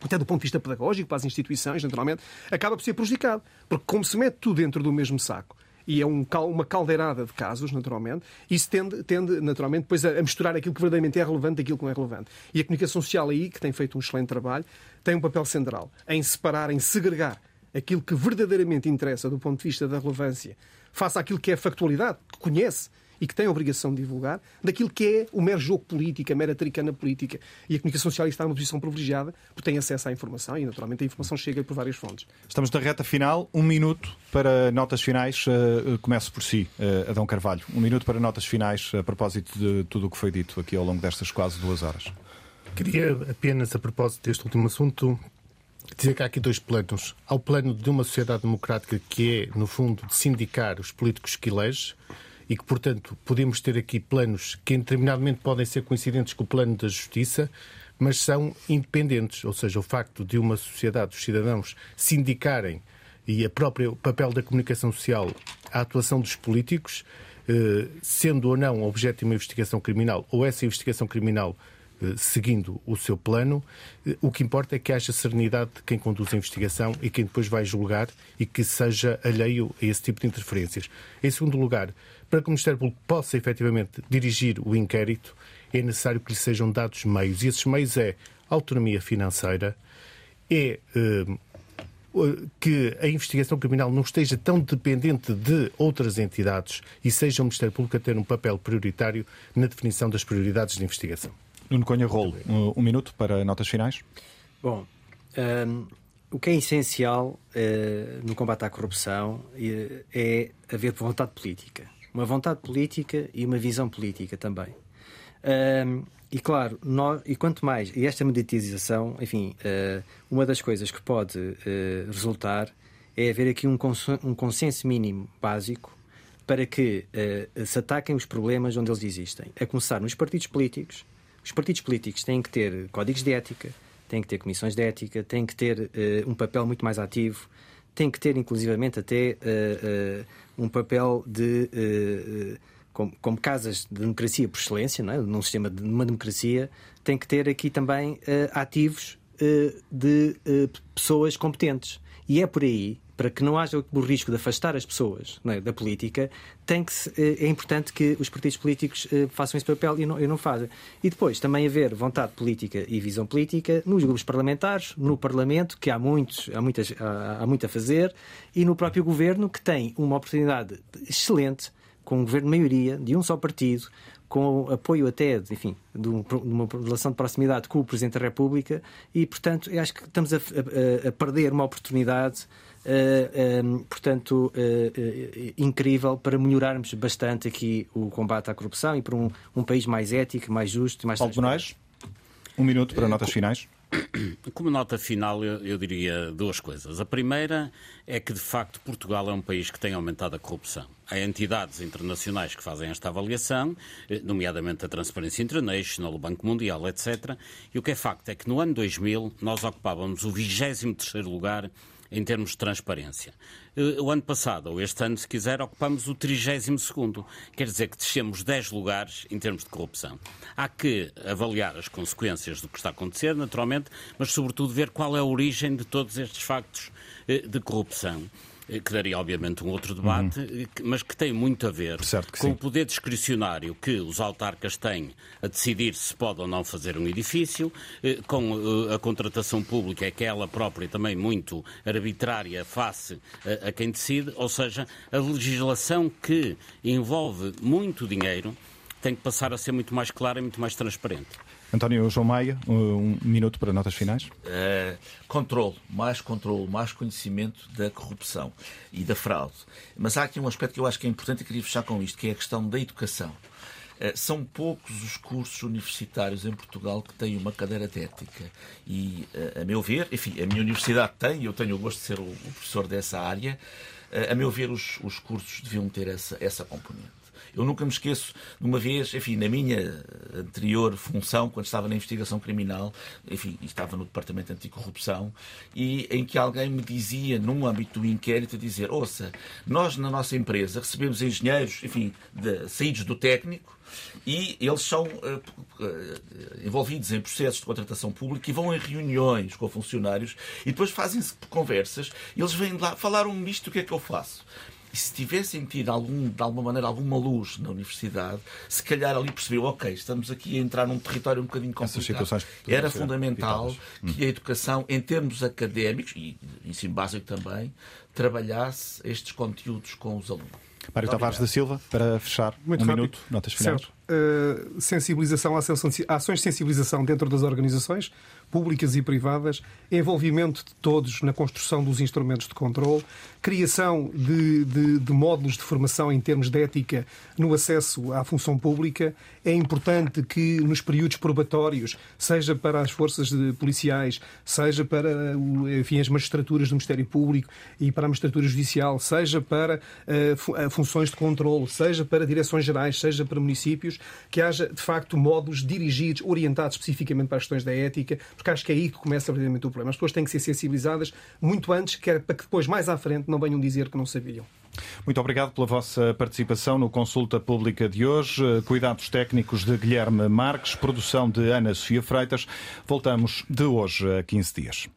até do ponto de vista pedagógico, para as instituições, naturalmente, acaba por ser prejudicado. Porque como se mete tudo dentro do mesmo saco, e é um, uma caldeirada de casos, naturalmente, isso tende, tende naturalmente, depois a, misturar aquilo que verdadeiramente é relevante daquilo que não é relevante. E a comunicação social aí, que tem feito um excelente trabalho, tem um papel central em separar, em segregar aquilo que verdadeiramente interessa do ponto de vista da relevância, face àquilo que é factualidade, que conhece e que tem a obrigação de divulgar, daquilo que é o mero jogo político, a mera tricana política. E a comunicação social está numa posição privilegiada porque tem acesso à informação e, naturalmente, a informação chega por várias fontes. Estamos na reta final. Um minuto para notas finais. Uh, começo por si, uh, Adão Carvalho. Um minuto para notas finais a propósito de tudo o que foi dito aqui ao longo destas quase duas horas. Queria apenas, a propósito deste último assunto, dizer que há aqui dois planos. Há o plano de uma sociedade democrática que é, no fundo, de sindicar os políticos que elege e que, portanto, podemos ter aqui planos que, momento, podem ser coincidentes com o plano da justiça, mas são independentes. Ou seja, o facto de uma sociedade, os cidadãos, se indicarem e a própria, o papel da comunicação social, a atuação dos políticos, eh, sendo ou não objeto de uma investigação criminal, ou essa investigação criminal eh, seguindo o seu plano, eh, o que importa é que haja serenidade de quem conduz a investigação e quem depois vai julgar e que seja alheio a esse tipo de interferências. Em segundo lugar, para que o Ministério Público possa efetivamente dirigir o inquérito, é necessário que lhe sejam dados meios. E esses meios é autonomia financeira, é eh, que a investigação criminal não esteja tão dependente de outras entidades e seja o Ministério Público a ter um papel prioritário na definição das prioridades de investigação. Nuno Conha Rolo, um minuto para notas finais. Bom, um, o que é essencial uh, no combate à corrupção uh, é haver vontade política. Uma vontade política e uma visão política também. Um, e claro, nós, e quanto mais, e esta meditização, enfim, uh, uma das coisas que pode uh, resultar é haver aqui um, um consenso mínimo básico para que uh, se ataquem os problemas onde eles existem. A começar nos partidos políticos. Os partidos políticos têm que ter códigos de ética, têm que ter comissões de ética, têm que ter um papel muito mais ativo, têm que ter, inclusivamente, até um papel de como, como, casas de democracia por excelência, não é? num sistema de uma democracia, tem que ter aqui também uh, ativos de pessoas competentes. E é por aí, para que não haja o risco de afastar as pessoas é? da política, tem que se, é importante que os partidos políticos façam esse papel e não, e não fazem. E depois também haver vontade política e visão política nos grupos parlamentares, no Parlamento, que há, muitos, há, muitas, há, há muito a fazer, e no próprio Governo, que tem uma oportunidade excelente com um governo de maioria, de um só partido, com apoio até, enfim, de uma relação de proximidade com o Presidente da República e, portanto, acho que estamos a, a, a perder uma oportunidade, portanto, uh, uh, incrível para melhorarmos bastante aqui o combate à corrupção e para um, um país mais ético, mais justo e mais... Paulo Bonais, um minuto para notas finais. <coughs> Como nota final, eu, eu, diria duas coisas. A primeira é que, de facto, Portugal é um país que tem aumentado a corrupção. Há entidades internacionais que fazem esta avaliação, eh, nomeadamente a Transparency International, o Banco Mundial, etc. E o que é facto é que no ano 2000 nós ocupávamos o 23º lugar em termos de transparência. Eh, o ano passado, ou este ano, se quiser, ocupamos o 32º. Quer dizer que descemos 10 lugares em termos de corrupção. Há que avaliar as consequências do que está a acontecer, naturalmente, mas sobretudo ver qual é a origem de todos estes factos eh, de corrupção. Eh, que daria obviamente um outro debate, uhum. mas que tem muito a ver com sim. o poder discricionário que os autarcas têm a decidir se pode ou não fazer um edifício, eh, com a contratação pública, que é ela própria também muito arbitrária face a quem decide, ou seja, a legislação que envolve muito dinheiro tem que passar a ser muito mais clara e muito mais transparente. António João Maia, um minuto para notas finais. Uh, controle, mais controle, mais conhecimento da corrupção e da fraude. Mas há aqui um aspecto que eu acho que é importante e queria fechar com isto, que é a questão da educação. Uh, são poucos os cursos universitários em Portugal que têm uma cadeira de ética. E, uh, a meu ver, enfim, a minha universidade tem, eu tenho o gosto de ser o, o professor dessa área, a meu ver, os, os cursos deviam ter essa, essa componente. Eu nunca me esqueço de uma vez, enfim, na minha anterior função, quando estava na investigação criminal, enfim, estava no Departamento de Anticorrupção, e em que alguém me dizia, num âmbito do inquérito, dizer: ouça, nós na nossa empresa recebemos engenheiros, enfim, de, saídos do técnico, e eles são uh, envolvidos em processos de contratação pública e vão em reuniões com funcionários e depois fazem-se conversas eles vêm lá, falaram-me disto, o que é que eu faço? E se tivessem tido algum, de alguma maneira alguma luz na universidade, se calhar ali percebeu, ok, estamos aqui a entrar num território um bocadinho complicado. Era fundamental que a educação, em termos académicos e ensino básico também, trabalhasse estes conteúdos com os alunos. Mário Tavares da Silva, para fechar, Muito um rápido. minuto, notas finais. Uh, sensibilização, ações de sensibilização dentro das organizações, públicas e privadas, envolvimento de todos na construção dos instrumentos de controle, criação de, de, de, módulos de formação em termos de ética no acesso à função pública. É importante que nos períodos probatórios, seja para as forças policiais, seja para enfim, as magistraturas do Ministério Público e para a magistratura judicial, seja para uh, funções de controle, seja para direções gerais, seja para municípios, que haja de facto módulos dirigidos, orientados especificamente para as questões da ética, porque acho que é aí que começa verdadeiramente o problema. As pessoas têm que ser sensibilizadas muito antes, para que depois, mais à frente, não venham dizer que não sabiam. Muito obrigado pela vossa participação no Consulta Pública de hoje. Cuidados técnicos de Guilherme Marques, produção de Ana Sofia Freitas. Voltamos de hoje a 15 dias.